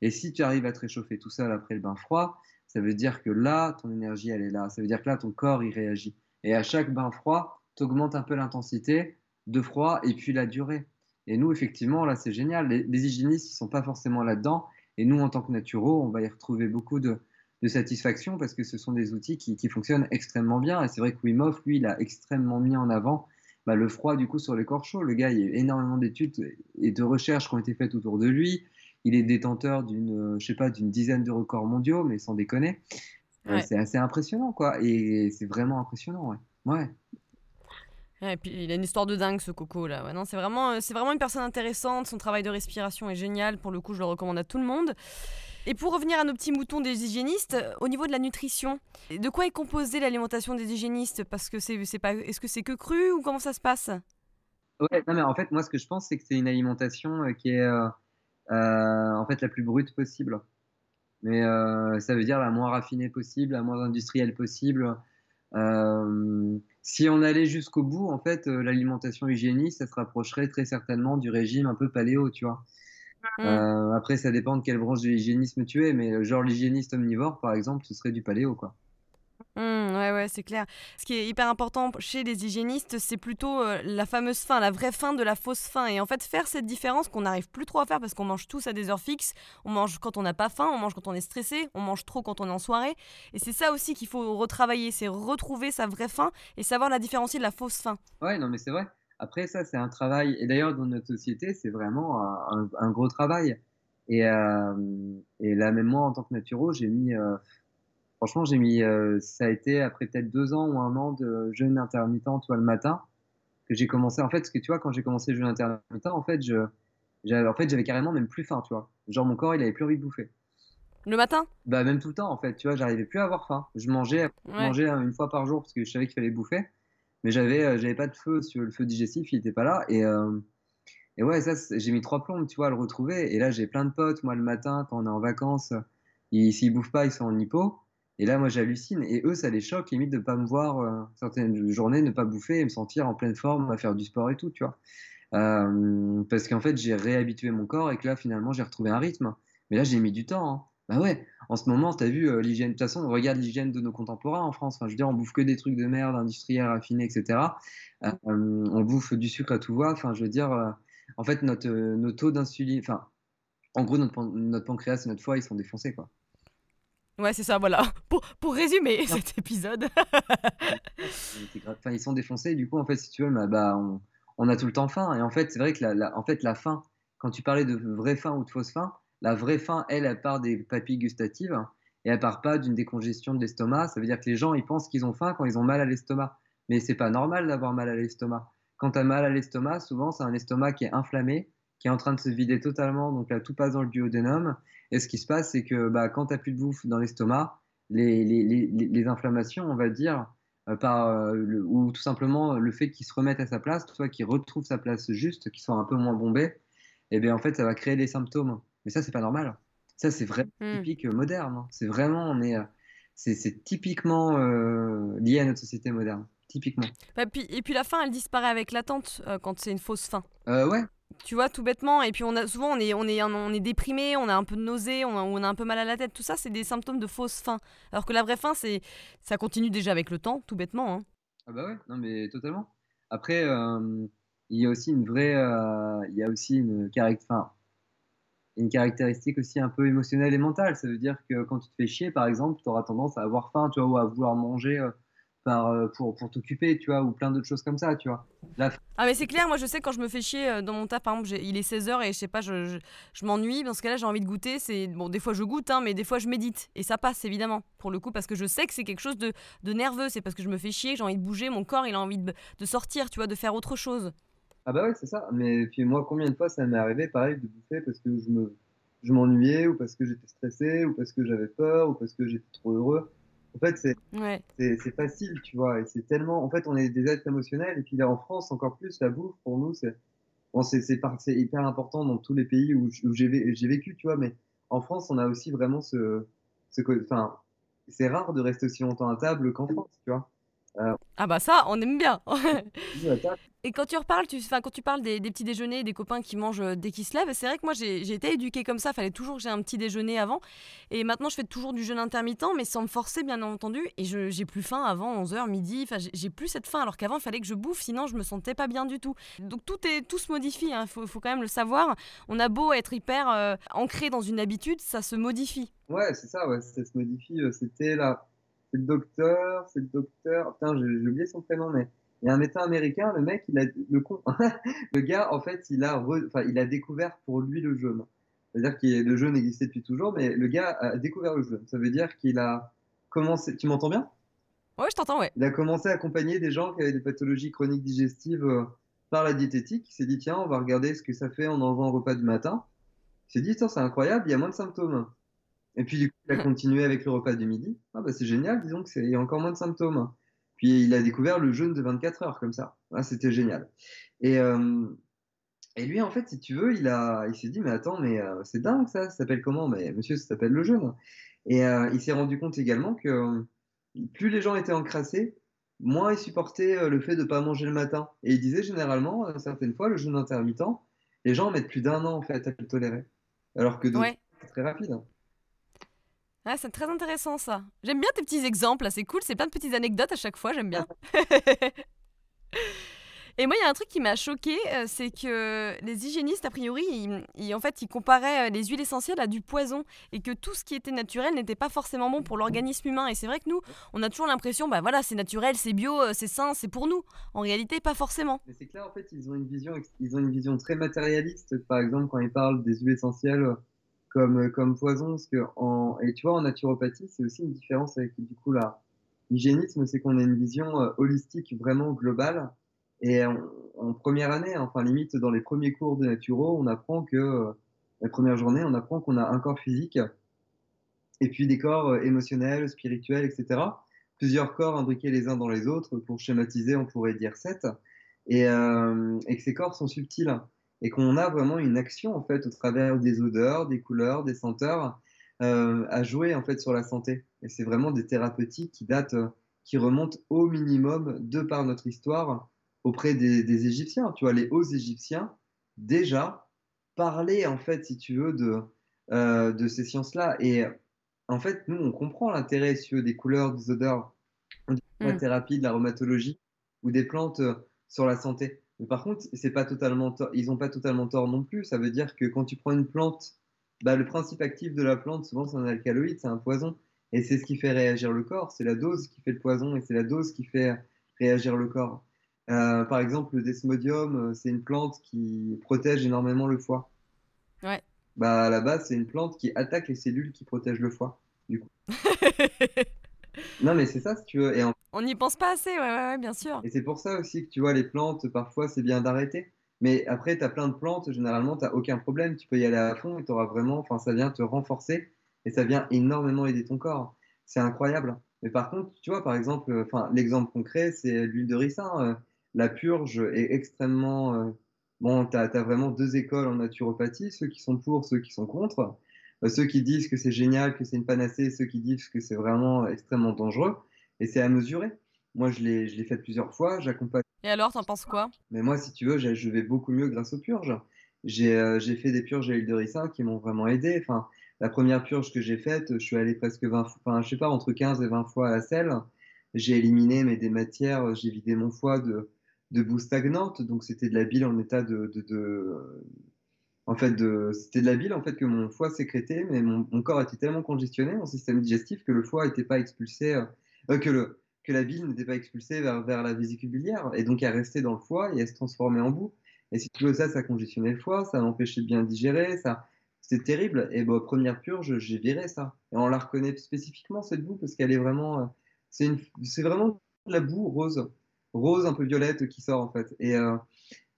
Et si tu arrives à te réchauffer tout seul après le bain froid, ça veut dire que là, ton énergie, elle est là. Ça veut dire que là, ton corps, il réagit. Et à chaque bain froid, tu augmentes un peu l'intensité de froid et puis la durée. Et nous, effectivement, là, c'est génial. Les, hygiénistes, ils sont pas forcément là-dedans. Et nous, en tant que naturaux, on va y retrouver beaucoup de, satisfaction parce que ce sont des outils qui, fonctionnent extrêmement bien. Et c'est vrai que Wim Hof, lui, il a extrêmement mis en avant bah, le froid, du coup, sur les corps chauds. Le gars, il y a énormément d'études et de recherches qui ont été faites autour de lui. Il est détenteur d'une, je sais pas, d'une dizaine de records mondiaux, mais sans déconner. C'est assez impressionnant, quoi. Et c'est vraiment impressionnant, ouais. Ouais et puis il a une histoire de dingue ce Coco là. non, c'est vraiment, euh, c'est vraiment une personne intéressante. Son travail de respiration est génial. Pour le coup, je le recommande à tout le monde. Et pour revenir à nos petits moutons des hygiénistes, euh, au niveau de la nutrition, de quoi est composée l'alimentation des hygiénistes? Parce que c'est, c'est pas, est-ce que c'est que cru ou comment ça se passe? Ouais, non mais en fait, moi ce que je pense, c'est que c'est une alimentation euh, qui est en fait la plus brute possible. Mais ça veut dire la moins raffinée possible, la moins industrielle possible. Euh, si on allait jusqu'au bout, en fait, euh, l'alimentation hygiéniste, ça se rapprocherait très certainement du régime un peu paléo, tu vois. Mmh. Euh, après, ça dépend de quelle branche de l'hygiénisme tu es, mais genre l'hygiéniste omnivore, par exemple, ce serait du paléo, quoi. Mmh, ouais, ouais, c'est clair. Ce qui est hyper important chez les hygiénistes, c'est plutôt euh, la fameuse faim, la vraie faim de la fausse faim. Et en fait, faire cette différence qu'on n'arrive plus trop à faire parce qu'on mange tous à des heures fixes. On mange quand on n'a pas faim, on mange quand on est stressé, on mange trop quand on est en soirée. Et c'est ça aussi qu'il faut retravailler, c'est retrouver sa vraie faim et savoir la différencier de la fausse faim. Ouais, non, mais c'est vrai. Après, ça, c'est un travail. Et d'ailleurs, dans notre société, c'est vraiment un, gros travail. Et, euh, et là, même moi, en tant que naturo, j'ai mis. Euh, franchement, j'ai mis, euh, ça a été après peut-être deux ans ou un an de jeûne intermittent, toi, le matin, que j'ai commencé. En fait, ce que tu vois, quand j'ai commencé le jeûne intermittent, en fait, je, j'avais, en fait, j'avais carrément même plus faim, tu vois. Genre, mon corps, il avait plus envie de bouffer. Le matin? Bah, même tout le temps, en fait, tu vois, j'arrivais plus à avoir faim. Je mangeais, mangeais une fois par jour parce que je savais qu'il fallait bouffer, mais j'avais, euh, j'avais pas de feu, sur le feu digestif, il était pas là. Et, euh, et ouais, ça, j'ai mis trois plombes, tu vois, à le retrouver. Et là, j'ai plein de potes, moi, le matin, quand on est en vacances, ils, s'ils bouffent pas, ils sont en hypo. Et là, moi, j'hallucine. Et eux, ça les choque, limite, de ne pas me voir euh, certaines journées, ne pas bouffer et me sentir en pleine forme à faire du sport et tout, tu vois. Euh, parce qu'en fait, j'ai réhabitué mon corps et que là, finalement, j'ai retrouvé un rythme. Mais là, j'ai mis du temps. Hein. Bah ouais, en ce moment, tu as vu euh, l'hygiène. De toute façon, on regarde l'hygiène de nos contemporains en France. Enfin, je veux dire, on bouffe que des trucs de merde, industriels, raffinés, etc. on bouffe du sucre à tout va. Enfin, je veux dire, en fait, notre, nos taux d'insuline. Enfin, en gros, notre pancréas et notre foie, ils sont défoncés, quoi. Ouais, c'est ça, voilà. *laughs* Pour, pour résumer cet épisode. enfin, ils sont défoncés, du coup, en fait, si tu veux, bah, on, on, a tout le temps faim. Et en fait, c'est vrai que la, en fait, la faim, quand tu parlais de vraie faim ou de fausse faim, la vraie faim, elle, elle part des papilles gustatives et elle part pas d'une décongestion de l'estomac. Ça veut dire que les gens, ils pensent qu'ils ont faim quand ils ont mal à l'estomac. Mais c'est pas normal d'avoir mal à l'estomac. Quand tu as mal à l'estomac, souvent, c'est un estomac qui est inflammé qui est en train de se vider totalement, donc là tout passe dans le duodénum. Et ce qui se passe, c'est que bah, quand tu n'as plus de bouffe dans l'estomac, les, les, les, les, inflammations, on va dire, euh, par, euh, ou tout simplement le fait qu'il se remette à sa place, soit qu'il retrouve sa place juste, qu'il soit un peu moins bombé, et eh bien en fait ça va créer des symptômes. Mais ça, c'est pas normal. Ça, c'est vraiment hmm. typique moderne. Hein. C'est vraiment, on est, euh, c'est typiquement lié à notre société moderne typiquement. Bah, et puis la faim, elle disparaît avec l'attente quand c'est une fausse faim. Euh, ouais, Tu vois, tout bêtement. Et puis on a souvent on est on est on est déprimé, on a un peu de nausée, on a, un peu mal à la tête. Tout ça, c'est des symptômes de fausse faim. Alors que la vraie faim, c'est ça continue déjà avec le temps, tout bêtement. Hein. Ah bah ouais, non mais totalement. Après, euh, il y a aussi une vraie, euh, il y a aussi une caractéristique, une caractéristique aussi un peu émotionnelle et mentale. Ça veut dire que quand tu te fais chier, par exemple, tu auras tendance à avoir faim, tu vois, ou à vouloir manger. Euh, euh, pour, pour t'occuper, tu vois, ou plein d'autres choses comme ça, tu vois. Ah, mais c'est clair, moi je sais quand je me fais chier euh, dans mon taf, par exemple, il est 16h et je sais pas, je, je, m'ennuie, dans ce cas-là j'ai envie de goûter, c'est bon, des fois je goûte, hein, mais des fois je médite, et ça passe évidemment, pour le coup, parce que je sais que c'est quelque chose de, de nerveux, c'est parce que je me fais chier, j'ai envie de bouger, mon corps il a envie de, de sortir, tu vois, de faire autre chose. Ah bah ouais, c'est ça, mais puis moi combien de fois ça m'est arrivé, pareil, de bouffer parce que je me je m'ennuyais, ou parce que j'étais stressé, ou parce que j'avais peur, ou parce que j'étais trop heureux. En fait, c'est facile, tu vois. Et c'est tellement. En fait, on est des êtres émotionnels. Et puis là, en France, encore plus, la bouffe, pour nous, c'est bon, c'est hyper important dans tous les pays où, j'ai vécu, tu vois. Mais en France, on a aussi vraiment ce. ce enfin, c'est rare de rester aussi longtemps à table qu'en France, tu vois. Euh, ah bah ça, on aime bien. *laughs* Et quand tu reparles, tu, quand tu parles des, petits déjeuners, des copains qui mangent euh, dès qu'ils se lèvent, c'est vrai que moi j'ai été éduquée comme ça, fallait toujours que j'ai un petit déjeuner avant. Et maintenant je fais toujours du jeûne intermittent, mais sans me forcer bien entendu. Et j'ai plus faim avant 11h, midi, enfin j'ai plus cette faim, alors qu'avant il fallait que je bouffe, sinon je me sentais pas bien du tout. Donc tout, est, tout se modifie, il hein. faut, faut, quand même le savoir. On a beau être hyper euh, ancré dans une habitude, ça se modifie. Ouais, c'est ça, ouais, ça se modifie. C'était là, c'est le docteur, c'est le docteur, putain j'ai oublié son prénom, mais il y a un médecin américain, le mec, il a le con, *laughs* le gars, en fait, il a, enfin, il a découvert pour lui le jeûne. C'est-à-dire que le jeûne existait depuis toujours, mais le gars a découvert le jeûne. Ça veut dire qu'il a commencé. Tu m'entends bien? Ouais, je t'entends, ouais. Il a commencé à accompagner des gens qui avaient des pathologies chroniques digestives euh, par la diététique. Il s'est dit, tiens, on va regarder ce que ça fait en enlevant le repas du matin. Il s'est dit, c'est incroyable, il y a moins de symptômes. Et puis, du coup, il a *laughs* continué avec le repas du midi. Ah, bah, c'est génial, disons qu'il y a encore moins de symptômes. Puis il a découvert le jeûne de 24 heures comme ça. Ah, c'était génial. Et, euh, et lui, en fait, si tu veux, il, a, il s'est dit, mais attends, mais euh, c'est dingue ça, ça s'appelle comment? Mais monsieur, ça s'appelle le jeûne. Et euh, il s'est rendu compte également que plus les gens étaient encrassés, moins ils supportaient le fait de ne pas manger le matin. Et il disait généralement, certaines fois, le jeûne intermittent, les gens mettent plus d'un an en fait à le tolérer. Alors que d'autres, c'est très rapide c'est très intéressant ça. J'aime bien tes petits exemples, c'est cool, c'est plein de petites anecdotes à chaque fois, j'aime bien. *laughs* Et moi, il y a un truc qui m'a choqué, euh, c'est que les hygiénistes, a priori, ils, en fait, ils comparaient euh, les huiles essentielles à du poison et que tout ce qui était naturel n'était pas forcément bon pour l'organisme humain. Et c'est vrai que nous, on a toujours l'impression, bah voilà, c'est naturel, c'est bio, euh, c'est sain, c'est pour nous. En réalité, pas forcément. Mais c'est clair, en fait, ils ont une vision, ils ont une vision très matérialiste. Par exemple, quand ils parlent des huiles essentielles comme, euh, comme poison. Parce que en, et tu vois, en naturopathie, c'est aussi une différence avec du coup l'hygiénisme, c'est qu'on a une vision euh, holistique vraiment globale. Et en, première année, enfin limite dans les premiers cours de naturo, on apprend que euh, la première journée, on apprend qu'on a un corps physique et puis des corps émotionnels, spirituels, etc. Plusieurs corps imbriqués les uns dans les autres. Pour schématiser, on pourrait dire sept. Et que ces corps sont subtils et qu'on a vraiment une action en fait au travers des odeurs, des couleurs, des senteurs euh, à jouer en fait sur la santé. Et c'est vraiment des thérapeutiques qui datent, euh, qui remontent au minimum de par notre histoire auprès des, Égyptiens. Tu vois, les hauts Égyptiens déjà parlaient en fait, si tu veux, de, euh, de ces sciences-là. Et en fait, nous, on comprend l'intérêt, si tu veux, des couleurs, des odeurs, de la mm. thérapie, de l'aromatologie ou des plantes sur la santé. Mais par contre, c'est pas totalement ils n'ont pas totalement tort non plus. Ça veut dire que quand tu prends une plante, bah, le principe actif de la plante, souvent, c'est un alcaloïde, c'est un poison. Et c'est ce qui fait réagir le corps. C'est la dose qui fait le poison et c'est la dose qui fait réagir le corps. Euh, par exemple, le desmodium, euh, c'est une plante qui protège énormément le foie. Ouais. Bah, à la base, c'est une plante qui attaque les cellules qui protègent le foie, du coup. *laughs* non, mais c'est ça, si tu veux. Et On n'y pense pas assez, ouais, ouais, bien sûr. Et c'est pour ça aussi que tu vois, les plantes, parfois, c'est bien d'arrêter. Mais après, tu as plein de plantes, généralement, tu n'as aucun problème. Tu peux y aller à fond et tu vraiment, enfin, ça vient te renforcer et ça vient énormément aider ton corps. C'est incroyable. Mais par contre, tu vois, par exemple, enfin, l'exemple concret, c'est l'huile de ricin. Euh, la purge est extrêmement. Euh, bon, tu as, vraiment deux écoles en naturopathie, ceux qui sont pour, ceux qui sont contre. Euh, ceux qui disent que c'est génial, que c'est une panacée, ceux qui disent que c'est vraiment extrêmement dangereux. Et c'est à mesurer. Moi, je l'ai fait plusieurs fois, j'accompagne. Et alors, t'en penses quoi? Mais moi, si tu veux, je vais beaucoup mieux grâce aux purges. j'ai j'ai fait des purges à l'huile de ricin qui m'ont vraiment aidé. Enfin, la première purge que j'ai faite, je suis allé presque 20 enfin, je sais pas, entre 15 et 20 fois à la selle. J'ai éliminé mais des matières, j'ai vidé mon foie de, de boue stagnante, donc c'était de la bile en état de, de, de en fait, de, c'était de la bile en fait que mon foie sécrétait, mais mon, corps était tellement congestionné, mon système digestif, que le foie n'était pas expulsé, euh, euh, que, la bile n'était pas expulsée vers, la vésicule biliaire, et donc elle restait dans le foie et elle se transformait en boue. Et si tu veux ça, ça congestionnait le foie, ça m'empêchait de bien digérer, ça, c'était terrible. Et bon, première purge, j'ai viré ça. Et on la reconnaît spécifiquement cette boue parce qu'elle est vraiment, euh, c'est vraiment de la boue rose, rose un peu violette qui sort en fait. Et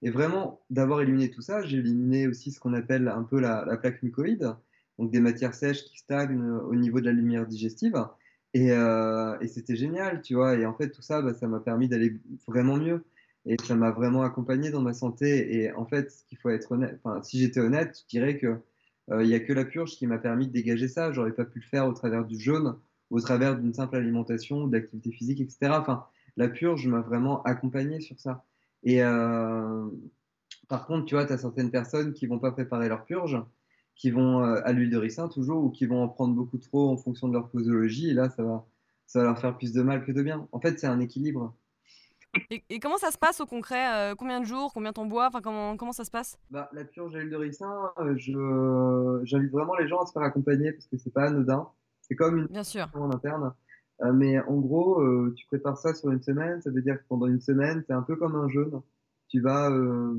et vraiment, d'avoir éliminé tout ça, j'ai éliminé aussi ce qu'on appelle un peu la, plaque mucoïde, donc des matières sèches qui stagnent au niveau de la lumière digestive. Et, euh, c'était génial, tu vois. Et en fait, tout ça, bah, ça m'a permis d'aller vraiment mieux. Et ça m'a vraiment accompagné dans ma santé. Et en fait, ce qu'il faut être honnête, enfin, si j'étais honnête, je dirais que euh, il n'y a que la purge qui m'a permis de dégager ça. J'aurais pas pu le faire au travers du jeûne, au travers d'une simple alimentation, d'activité physique, etc. Enfin, la purge m'a vraiment accompagné sur ça. Et euh, par contre, tu vois, tu as certaines personnes qui vont pas préparer leur purge, qui vont euh, à l'huile de ricin toujours, ou qui vont en prendre beaucoup trop en fonction de leur posologie, et là, ça va, ça va leur faire plus de mal que de bien. En fait, c'est un équilibre. Et, comment ça se passe au concret euh, Combien de jours Combien t'en bois enfin, comment, comment ça se passe? Bah, La purge à l'huile de ricin, je, j'invite vraiment les gens à se faire accompagner parce que c'est pas anodin. C'est comme une Bien sûr. en interne. Euh, mais en gros, euh, tu prépares ça sur une semaine, ça veut dire que pendant une semaine, c'est un peu comme un jeûne. Tu vas euh,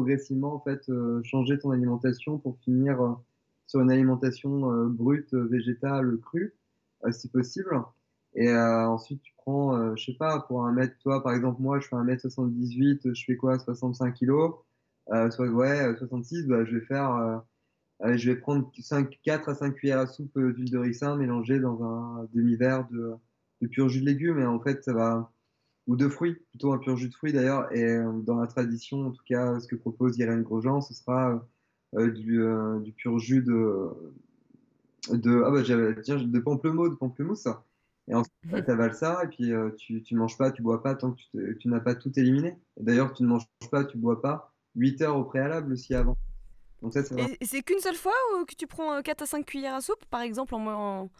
progressivement en fait changer ton alimentation pour finir sur une alimentation brute, végétale, crue, si possible. Et ensuite, tu prends, je sais pas, pour un mètre, toi, par exemple, moi, je fais un mètre 78, je fais quoi, 65 kilos, soit, ouais, 66, bah, je vais faire je vais prendre 5, 4 à 5 cuillères à soupe euh, d'huile de ricin mélangée dans un demi-verre de, de, pur jus de légumes. Et en fait, ça va. Ou de fruits, plutôt un pur jus de fruits d'ailleurs. Et euh, dans la tradition, en tout cas, ce que propose Irène Grosjean, ce sera euh, du, du, pur jus de. de ah bah, tiens, de pamplemousse, de pamplemousse. Et ensuite, mmh. tu avales ça, et puis tu, tu manges pas, tu bois pas tant que tu, tu n'as pas tout éliminé. D'ailleurs, tu ne manges pas, tu bois pas 8 heures au préalable aussi avant. Et c'est qu'une seule fois que tu prends 4 euh, à 5 cuillères à soupe, par exemple, en,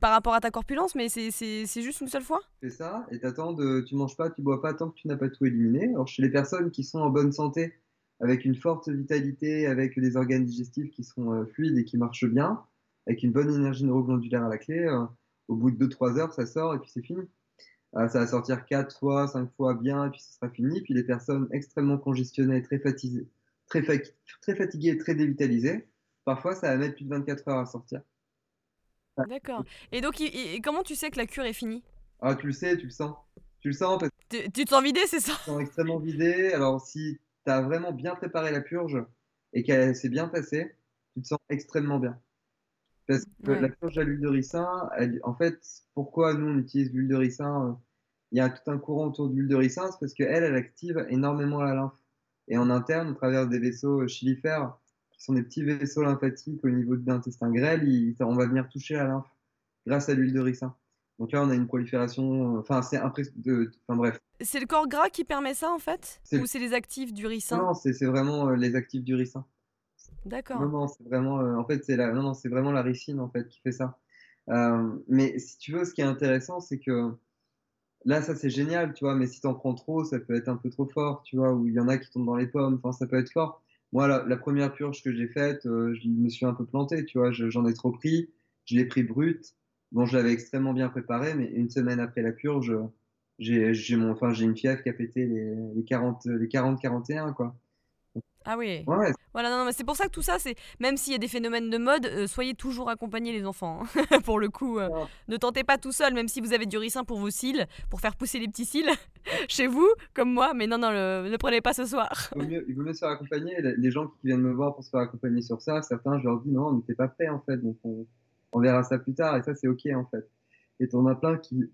par rapport à ta corpulence, mais c'est juste une seule fois? Fais ça et t'attends de. Tu manges pas, tu bois pas tant que tu n'as pas tout éliminé. Alors, chez les personnes qui sont en bonne santé, avec une forte vitalité, avec des organes digestifs qui sont euh, fluides et qui marchent bien, avec une bonne énergie neuroglandulaire à la clé, euh, au bout de 2-3 heures, ça sort et puis c'est fini. ça va sortir 4 fois, 5 fois bien, et puis ça sera fini. Puis les personnes extrêmement congestionnées, très fatiguées, très, très fatigué et très dévitalisé, parfois ça va mettre plus de 24 heures à sortir. D'accord. Et donc, comment tu sais que la cure est finie? Ah, tu le sais, tu le sens. Tu le sens parce tu, tu te sens vidé, c'est ça? Tu te sens extrêmement vidé. Alors, si tu as vraiment bien préparé la purge et qu'elle s'est bien passée, tu te sens extrêmement bien. Parce que la purge à l'huile de ricin, en fait, pourquoi nous on utilise l'huile de ricin? Il y a tout un courant autour de l'huile de ricin, c'est parce qu'elle, elle active énormément la lymphe. Et en interne, on traverse des vaisseaux chilifères, qui sont des petits vaisseaux lymphatiques au niveau de l'intestin grêle. on va venir toucher la lymphe grâce à l'huile de ricin. Donc là, on a une prolifération. Enfin, c'est impressionnant. Enfin, bref. C'est le corps gras qui permet ça, en fait? Ou c'est les actifs du ricin? Non, c'est vraiment euh, les actifs du ricin. D'accord. Non, non, c'est vraiment. Euh, en fait, c'est la... non, non, vraiment la ricine en fait qui fait ça. Euh, mais si tu veux, ce qui est intéressant, c'est que Là, ça c'est génial, tu vois, mais si t'en prends trop, ça peut être un peu trop fort, tu vois, ou il y en a qui tombent dans les pommes, enfin, ça peut être fort. Moi, la, première purge que j'ai faite, euh, je me suis un peu planté, tu vois, j'en ai trop pris, je l'ai pris brut. Bon, je l'avais extrêmement bien préparé, mais une semaine après la purge, j'ai mon, enfin, j'ai une fièvre qui a pété les, les 40, les 40, 41, quoi. Ah oui. Voilà, non, mais c'est pour ça que tout ça, c'est même s'il y a des phénomènes de mode, euh, soyez toujours accompagnés les enfants. Hein. *laughs* pour le coup, euh, ne tentez pas tout seul, même si vous avez du ricin pour vos cils, pour faire pousser les petits cils *laughs* chez vous, comme moi. Mais non, non, ne prenez pas ce soir. il, vaut mieux, il vaut mieux se faire accompagner. Les gens qui viennent me voir pour se faire accompagner sur ça, certains, je leur dis non, mais t'es pas prêt en fait, donc on, on, verra ça plus tard. Et ça, c'est ok en fait. Et t'en as plein qui,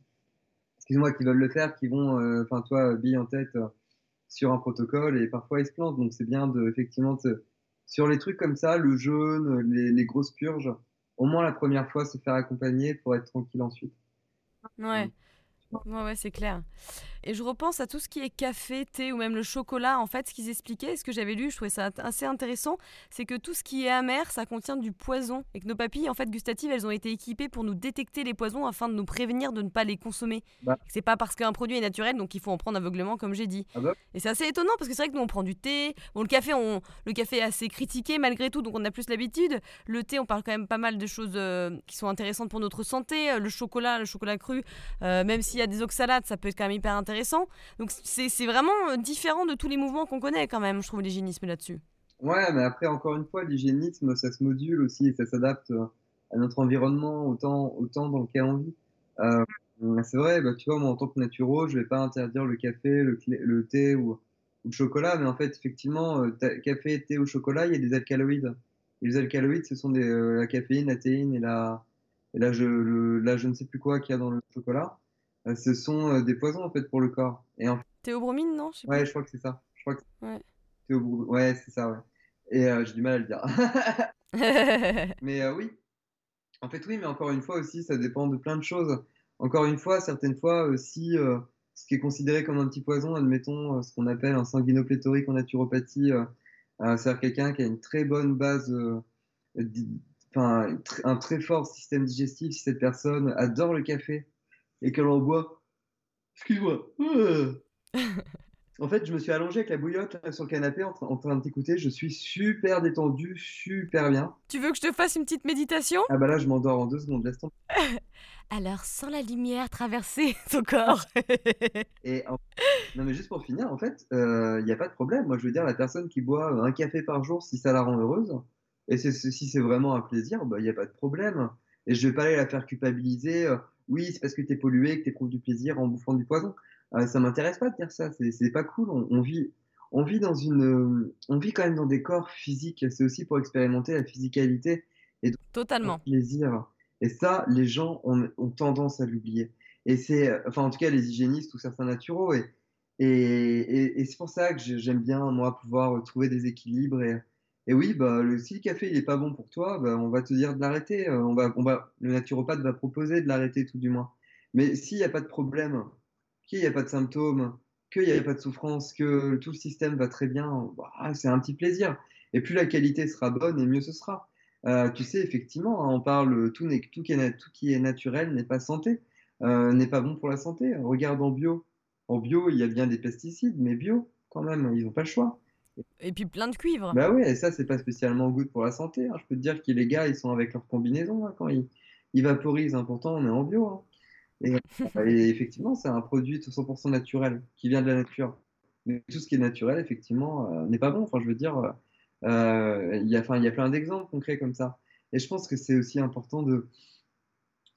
excuse-moi, qui veulent le faire, qui vont, euh, enfin toi, bille en tête sur un protocole et parfois ils se plantent. Donc c'est bien de effectivement sur les trucs comme ça, le jeûne, les, grosses purges, au moins la première fois se faire accompagner pour être tranquille ensuite. Ouais. Ouais, ouais, c'est clair. Et je repense à tout ce qui est café, thé ou même le chocolat. En fait, ce qu'ils expliquaient, ce que j'avais lu, je trouvais ça assez intéressant, c'est que tout ce qui est amer, ça contient du poison. Et que nos papilles, en fait, gustatives, elles ont été équipées pour nous détecter les poisons afin de nous prévenir de ne pas les consommer. Bah. C'est pas parce qu'un produit est naturel, donc il faut en prendre aveuglement, comme j'ai dit. Ah bah. Et c'est assez étonnant parce que c'est vrai que nous, on prend du thé. Bon, le café, on... le café est assez critiqué malgré tout, donc on a plus l'habitude. Le thé, on parle quand même pas mal de choses euh, qui sont intéressantes pour notre santé. Le chocolat, le chocolat cru, euh, même s'il y a des oxalates, ça peut être quand même hyper intéressant. Donc c'est vraiment euh, différent de tous les mouvements qu'on connaît quand même, je trouve, l'hygiénisme là-dessus. Ouais, mais après, encore une fois, l'hygiénisme, ça se module aussi et ça s'adapte euh, à notre environnement autant, autant dans lequel on vit. Euh, c'est vrai, bah, tu vois, moi, en tant que naturo, je vais pas interdire le café, le, thé ou, le chocolat, mais en fait, effectivement, café, thé ou chocolat, il y a des alcaloïdes. Et les alcaloïdes, ce sont la caféine, la théine et, là, je ne sais plus quoi qu'il y a dans le chocolat. Euh, ce sont euh, des poisons en fait pour le corps. Et en... Théobromine, non? Je Ouais, je crois que c'est ça. Je crois que ouais. Ouais, c'est ça, ouais. Et euh, j'ai du mal à le dire. *laughs* mais oui. En fait, oui, mais encore une fois aussi, ça dépend de plein de choses. Encore une fois, certaines fois aussi, ce qui est considéré comme un petit poison, admettons ce qu'on appelle un sanguinopléthorique en naturopathie, c'est-à-dire quelqu'un qui a une très bonne base, enfin, un très fort système digestif, si cette personne adore le café, et qu'elle en boit. Excuse-moi. en fait, je me suis allongé avec la bouillotte sur le canapé en, train de t'écouter. Je suis super détendu, super bien. Tu veux que je te fasse une petite méditation? Ah bah là, je m'endors en deux secondes. Laisse *laughs* Alors, sans la lumière traverser ton corps. *laughs* et Non, mais juste pour finir, en fait, il euh, n'y a pas de problème. Moi, je veux dire, la personne qui boit un café par jour, si ça la rend heureuse, et si c'est vraiment un plaisir, il bah, n'y a pas de problème. Et je vais pas aller la faire culpabiliser. Euh, oui, c'est parce que tu es pollué, que tu éprouves du plaisir en bouffant du poison. Euh, ça m'intéresse pas de dire ça, c'est pas cool. On, vit, on, vit dans une, on vit quand même dans des corps physiques, c'est aussi pour expérimenter la physicalité et Totalement. le plaisir. Et ça, les gens ont, tendance à l'oublier. Et c'est, enfin, en tout cas, les hygiénistes ou certains naturaux. Et, et, et c'est pour ça que j'aime bien, moi, pouvoir trouver des équilibres et, et oui, bah, le, si le café il est pas bon pour toi, bah, on va te dire de l'arrêter. Euh, on va, le naturopathe va proposer de l'arrêter tout du moins. Mais s'il n'y a pas de problème, qu'il n'y a pas de symptômes, qu'il n'y a pas de souffrance, que tout le système va très bien, bah, c'est un petit plaisir. Et plus la qualité sera bonne, et mieux ce sera. Euh, tu sais, effectivement, hein, on parle tout, tout, qui est, tout qui est naturel n'est pas santé, euh, n'est pas bon pour la santé. Regarde en bio. En bio, il y a bien des pesticides, mais bio, quand même, ils n'ont pas le choix. Et puis plein de cuivre. Bah oui, et ça, c'est pas spécialement good pour la santé. Hein. Je peux te dire que les gars, ils sont avec leur combinaison hein, quand ils, ils vaporisent. Hein. Pourtant, on est en bio. *laughs* Et, effectivement, c'est un produit tout 100% naturel qui vient de la nature. Mais tout ce qui est naturel, effectivement, euh, n'est pas bon. Enfin, je veux dire, euh, il y, a, enfin, y a plein d'exemples concrets comme ça. Et je pense que c'est aussi important de,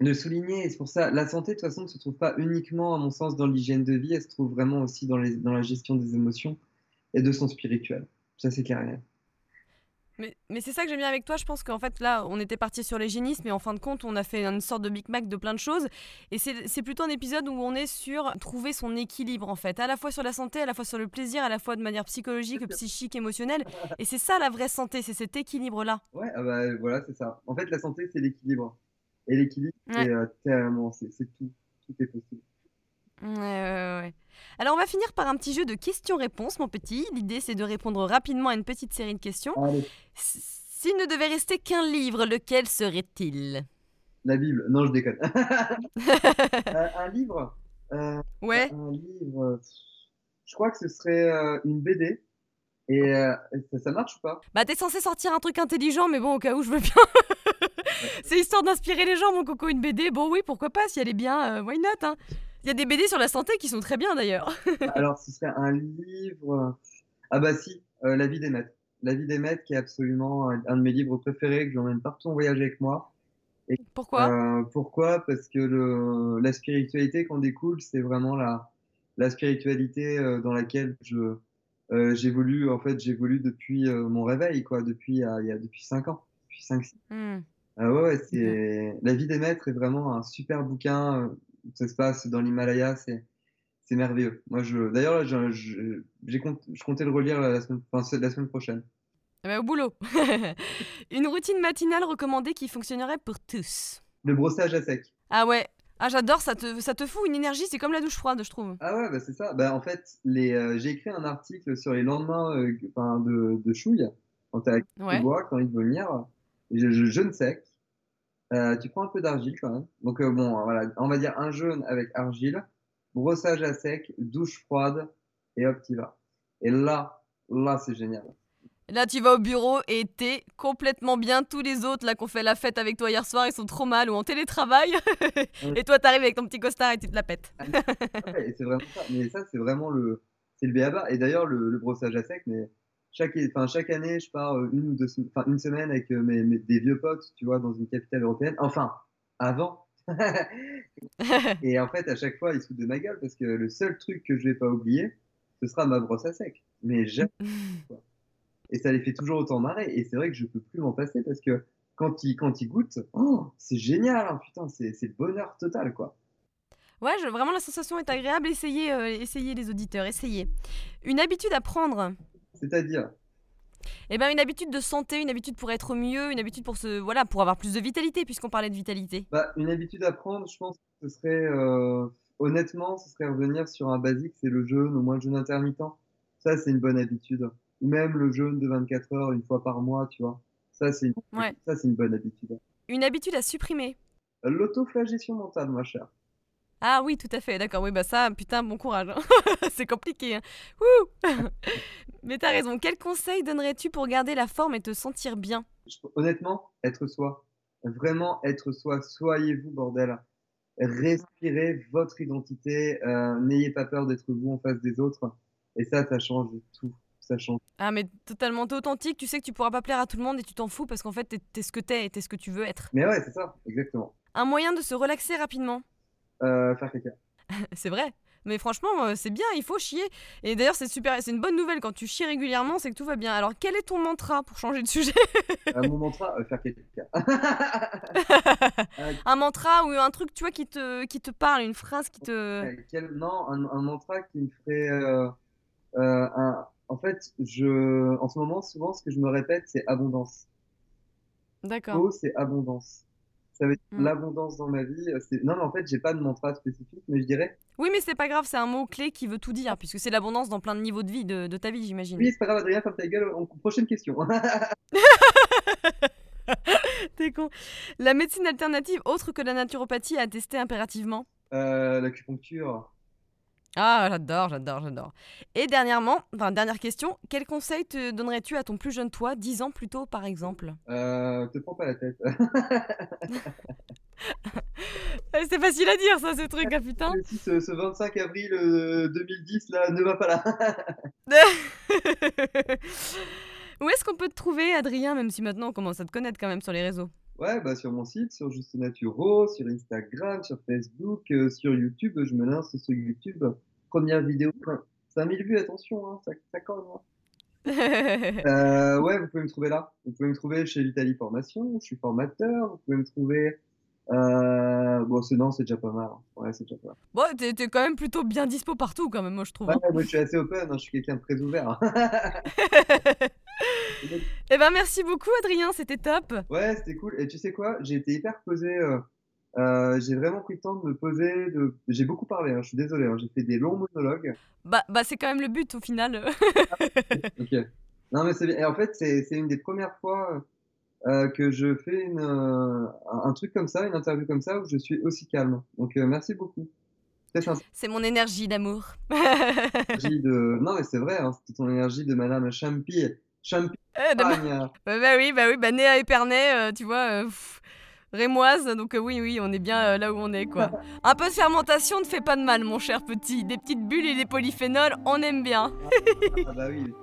de souligner. Et c'est pour ça, la santé, de toute façon, ne se trouve pas uniquement, à mon sens, dans l'hygiène de vie. Elle se trouve vraiment aussi dans, les, dans la gestion des émotions et de son spirituel. Ça, c'est clair. Mais, mais c'est ça que j'aime bien avec toi. Je pense qu'en fait, là, on était parti sur l'hygiénisme, mais en fin de compte, on a fait une sorte de Big Mac de plein de choses. Et c'est plutôt un épisode où on est sur trouver son équilibre, en fait. À la fois sur la santé, à la fois sur le plaisir, à la fois de manière psychologique, psychique, émotionnelle. Et c'est ça la vraie santé, c'est cet équilibre-là. Ouais, ah bah, voilà, c'est ça. En fait, la santé, c'est l'équilibre. Et l'équilibre, c'est euh, tellement, c'est tout. Tout est possible. Ouais, ouais, ouais. Alors, on va finir par un petit jeu de questions-réponses, mon petit. L'idée, c'est de répondre rapidement à une petite série de questions. S'il ne devait rester qu'un livre, lequel serait-il? La Bible. Non, je déconne. *laughs* Euh, un livre euh, Ouais. Un livre. Je crois que ce serait euh, une BD. Et ça, ça, marche ou pas? Bah, t'es censé sortir un truc intelligent, mais bon, au cas où, je veux bien. *laughs* C'est histoire d'inspirer les gens, mon coco, une BD. Bon, oui, pourquoi pas, si elle est bien, why not hein? Il y a des BD sur la santé qui sont très bien d'ailleurs. *laughs* Alors, ce serait un livre. Ah, bah si, euh, La vie des maîtres. La vie des maîtres, qui est absolument un, de mes livres préférés, que j'emmène partout en voyage avec moi. Et, pourquoi? euh, Pourquoi? Parce que le, la spiritualité qu'on découle, c'est vraiment la, la spiritualité euh, dans laquelle je j'évolue. En fait, j'évolue depuis mon réveil, quoi, depuis, il y a depuis 5 ans, depuis 5 6 mmh. Ah ouais, c'est La vie des maîtres est vraiment un super bouquin ça se passe dans l'Himalaya, c'est c'est merveilleux. Moi, je, d'ailleurs, je, je, je, comptais le relire la semaine, enfin, la semaine prochaine. Eh ben, au boulot. *laughs* Une routine matinale recommandée qui fonctionnerait pour tous. Le brossage à sec. Ah ouais. Ah, j'adore, ça te, ça te fout une énergie, c'est comme la douche froide, je trouve. Ah ouais, bah c'est ça. Bah, en fait, les, euh, j'ai écrit un article sur les lendemains euh, de, de chouille, quand tu as bois, quand il venir. Je, je jeûne sec. Euh, tu prends un peu d'argile quand même. Donc, bon, voilà, on va dire un jeûne avec argile, brossage à sec, douche froide, et hop, tu vas. Et là, là, c'est génial. Là, tu vas au bureau et t'es complètement bien. Tous les autres, là, qu'on fait la fête avec toi hier soir, ils sont trop mal ou en télétravail. *laughs* et toi, t'arrives avec ton petit costard et tu te la pètes. Ah, c'est vraiment ça. Mais ça, c'est vraiment le, c'est le béaba. Et d'ailleurs, le, brossage à sec, mais chaque, enfin, chaque année, je pars euh, une ou deux, enfin, une semaine avec euh, mes, des vieux potes, tu vois, dans une capitale européenne. Enfin, avant. *laughs* et en fait, à chaque fois, ils se foutent de ma gueule parce que le seul truc que je vais pas oublier, ce sera ma brosse à sec. Mais jamais. *laughs* et ça les fait toujours autant marrer. Et c'est vrai que je peux plus m'en passer parce que quand ils, quand ils goûtent, oh, c'est génial, hein, putain, c'est le bonheur total, quoi. Ouais, vraiment la sensation est agréable. Essayez, euh, essayez les auditeurs, essayez. Une habitude à prendre. C'est-à-dire Eh ben une habitude de santé, une habitude pour être mieux, une habitude pour se, voilà, pour avoir plus de vitalité, puisqu'on parlait de vitalité. Bah, une habitude à prendre, je pense que ce serait, euh, honnêtement, ce serait revenir sur un basique, c'est le jeûne, au moins le jeûne intermittent. Ça, c'est une bonne habitude ou même le jeûne de 24 heures une fois par mois, tu vois. Ça, c'est une, ça, c'est une bonne habitude. Une habitude à supprimer. L'autoflagellation mentale, ma chère. Ah oui, tout à fait, d'accord. Oui, bah ça, putain, bon courage. Hein. *laughs* c'est compliqué. Hein. *laughs* Mais t'as raison. Quel conseil donnerais-tu pour garder la forme et te sentir bien? Honnêtement, être soi. Vraiment être soi. Soyez-vous, bordel. Respirez votre identité. Euh, n'ayez pas peur d'être vous en face des autres. Et ça, ça change tout ça change. Ah, mais totalement authentique, tu sais que tu pourras pas plaire à tout le monde et tu t'en fous parce qu'en fait, t'es es ce que t'es et t'es ce que tu veux être. Mais ouais, c'est ça, exactement. Un moyen de se relaxer rapidement? Faire caca. *laughs* c'est vrai. Mais franchement, euh, c'est bien, il faut chier. Et d'ailleurs, c'est super, c'est une bonne nouvelle quand tu chies régulièrement, c'est que tout va bien. Alors, quel est ton mantra pour changer de sujet? *laughs* Euh, Mon mantra, euh, faire caca. *laughs* un mantra ou un truc, tu vois, qui te, qui te parle, une phrase qui te. Non, un, un, mantra qui me ferait un, en fait, je, en ce moment, souvent, ce que je me répète, c'est abondance. D'accord. C'est abondance. Ça veut dire mm. l'abondance dans ma vie. Euh, non, mais en fait, j'ai pas de mantra spécifique, mais je dirais. Oui, mais c'est pas grave, c'est un mot-clé qui veut tout dire, puisque c'est l'abondance dans plein de niveaux de vie de, ta vie, j'imagine. Oui, c'est pas grave, Adrien, ferme ta gueule. Prochaine question. *laughs* T'es con. La médecine alternative, autre que la naturopathie, à tester impérativement? Euh, L'acupuncture. Ah, j'adore, j'adore, j'adore. Et dernièrement, enfin, dernière question, quel conseil te donnerais-tu à ton plus jeune toi, 10 ans plus tôt par exemple? Euh, Te prends pas la tête. *laughs* C'est facile à dire ça, ce truc, ah putain. Ce, ce 25 avril 2010 euh, là, ne va pas là. *laughs* Où est-ce qu'on peut te trouver, Adrien, même si maintenant on commence à te connaître quand même sur les réseaux? Ouais, bah sur mon site, sur Juste Naturo, sur Instagram, sur Facebook, euh, sur YouTube. Je me lance sur YouTube. Première vidéo, 5000 vues, attention, hein, ça, ça hein. *laughs* euh, ouais, vous pouvez me trouver là. Vous pouvez me trouver chez Vitali Formation. Je suis formateur. Vous pouvez me trouver. Euh... Bon, c'est non, c'est déjà pas mal. Hein. Ouais, c'est déjà pas mal. Bon, t'es, quand même plutôt bien dispo partout, quand même, moi, je trouve. Ouais, moi, je suis assez open. Je suis quelqu'un de très ouvert. *laughs* Eh ben merci beaucoup Adrien, c'était top. Ouais, c'était cool. Et tu sais quoi, j'ai été hyper posé. Euh, euh, j'ai vraiment pris le temps de me poser. De... J'ai beaucoup parlé, hein, je suis désolé, hein, j'ai fait des longs monologues. Bah, bah c'est quand même le but au final. *laughs* ok. Non, mais c'est En fait, c'est une des premières fois euh, que je fais une, un truc comme ça, une interview comme ça, où je suis aussi calme. Donc, merci beaucoup. C'est mon énergie d'amour. de... Non, mais c'est vrai, hein, c'est ton énergie de Madame Champi. Eh, bah, bah, oui, bah oui, bah né à Épernay, euh, tu vois, euh, rémoise, donc euh, oui, oui, on est bien là où on est, quoi. *laughs* Un peu de fermentation ne fait pas de mal, mon cher petit. Des petites bulles et des polyphénols, on aime bien. ah bah oui.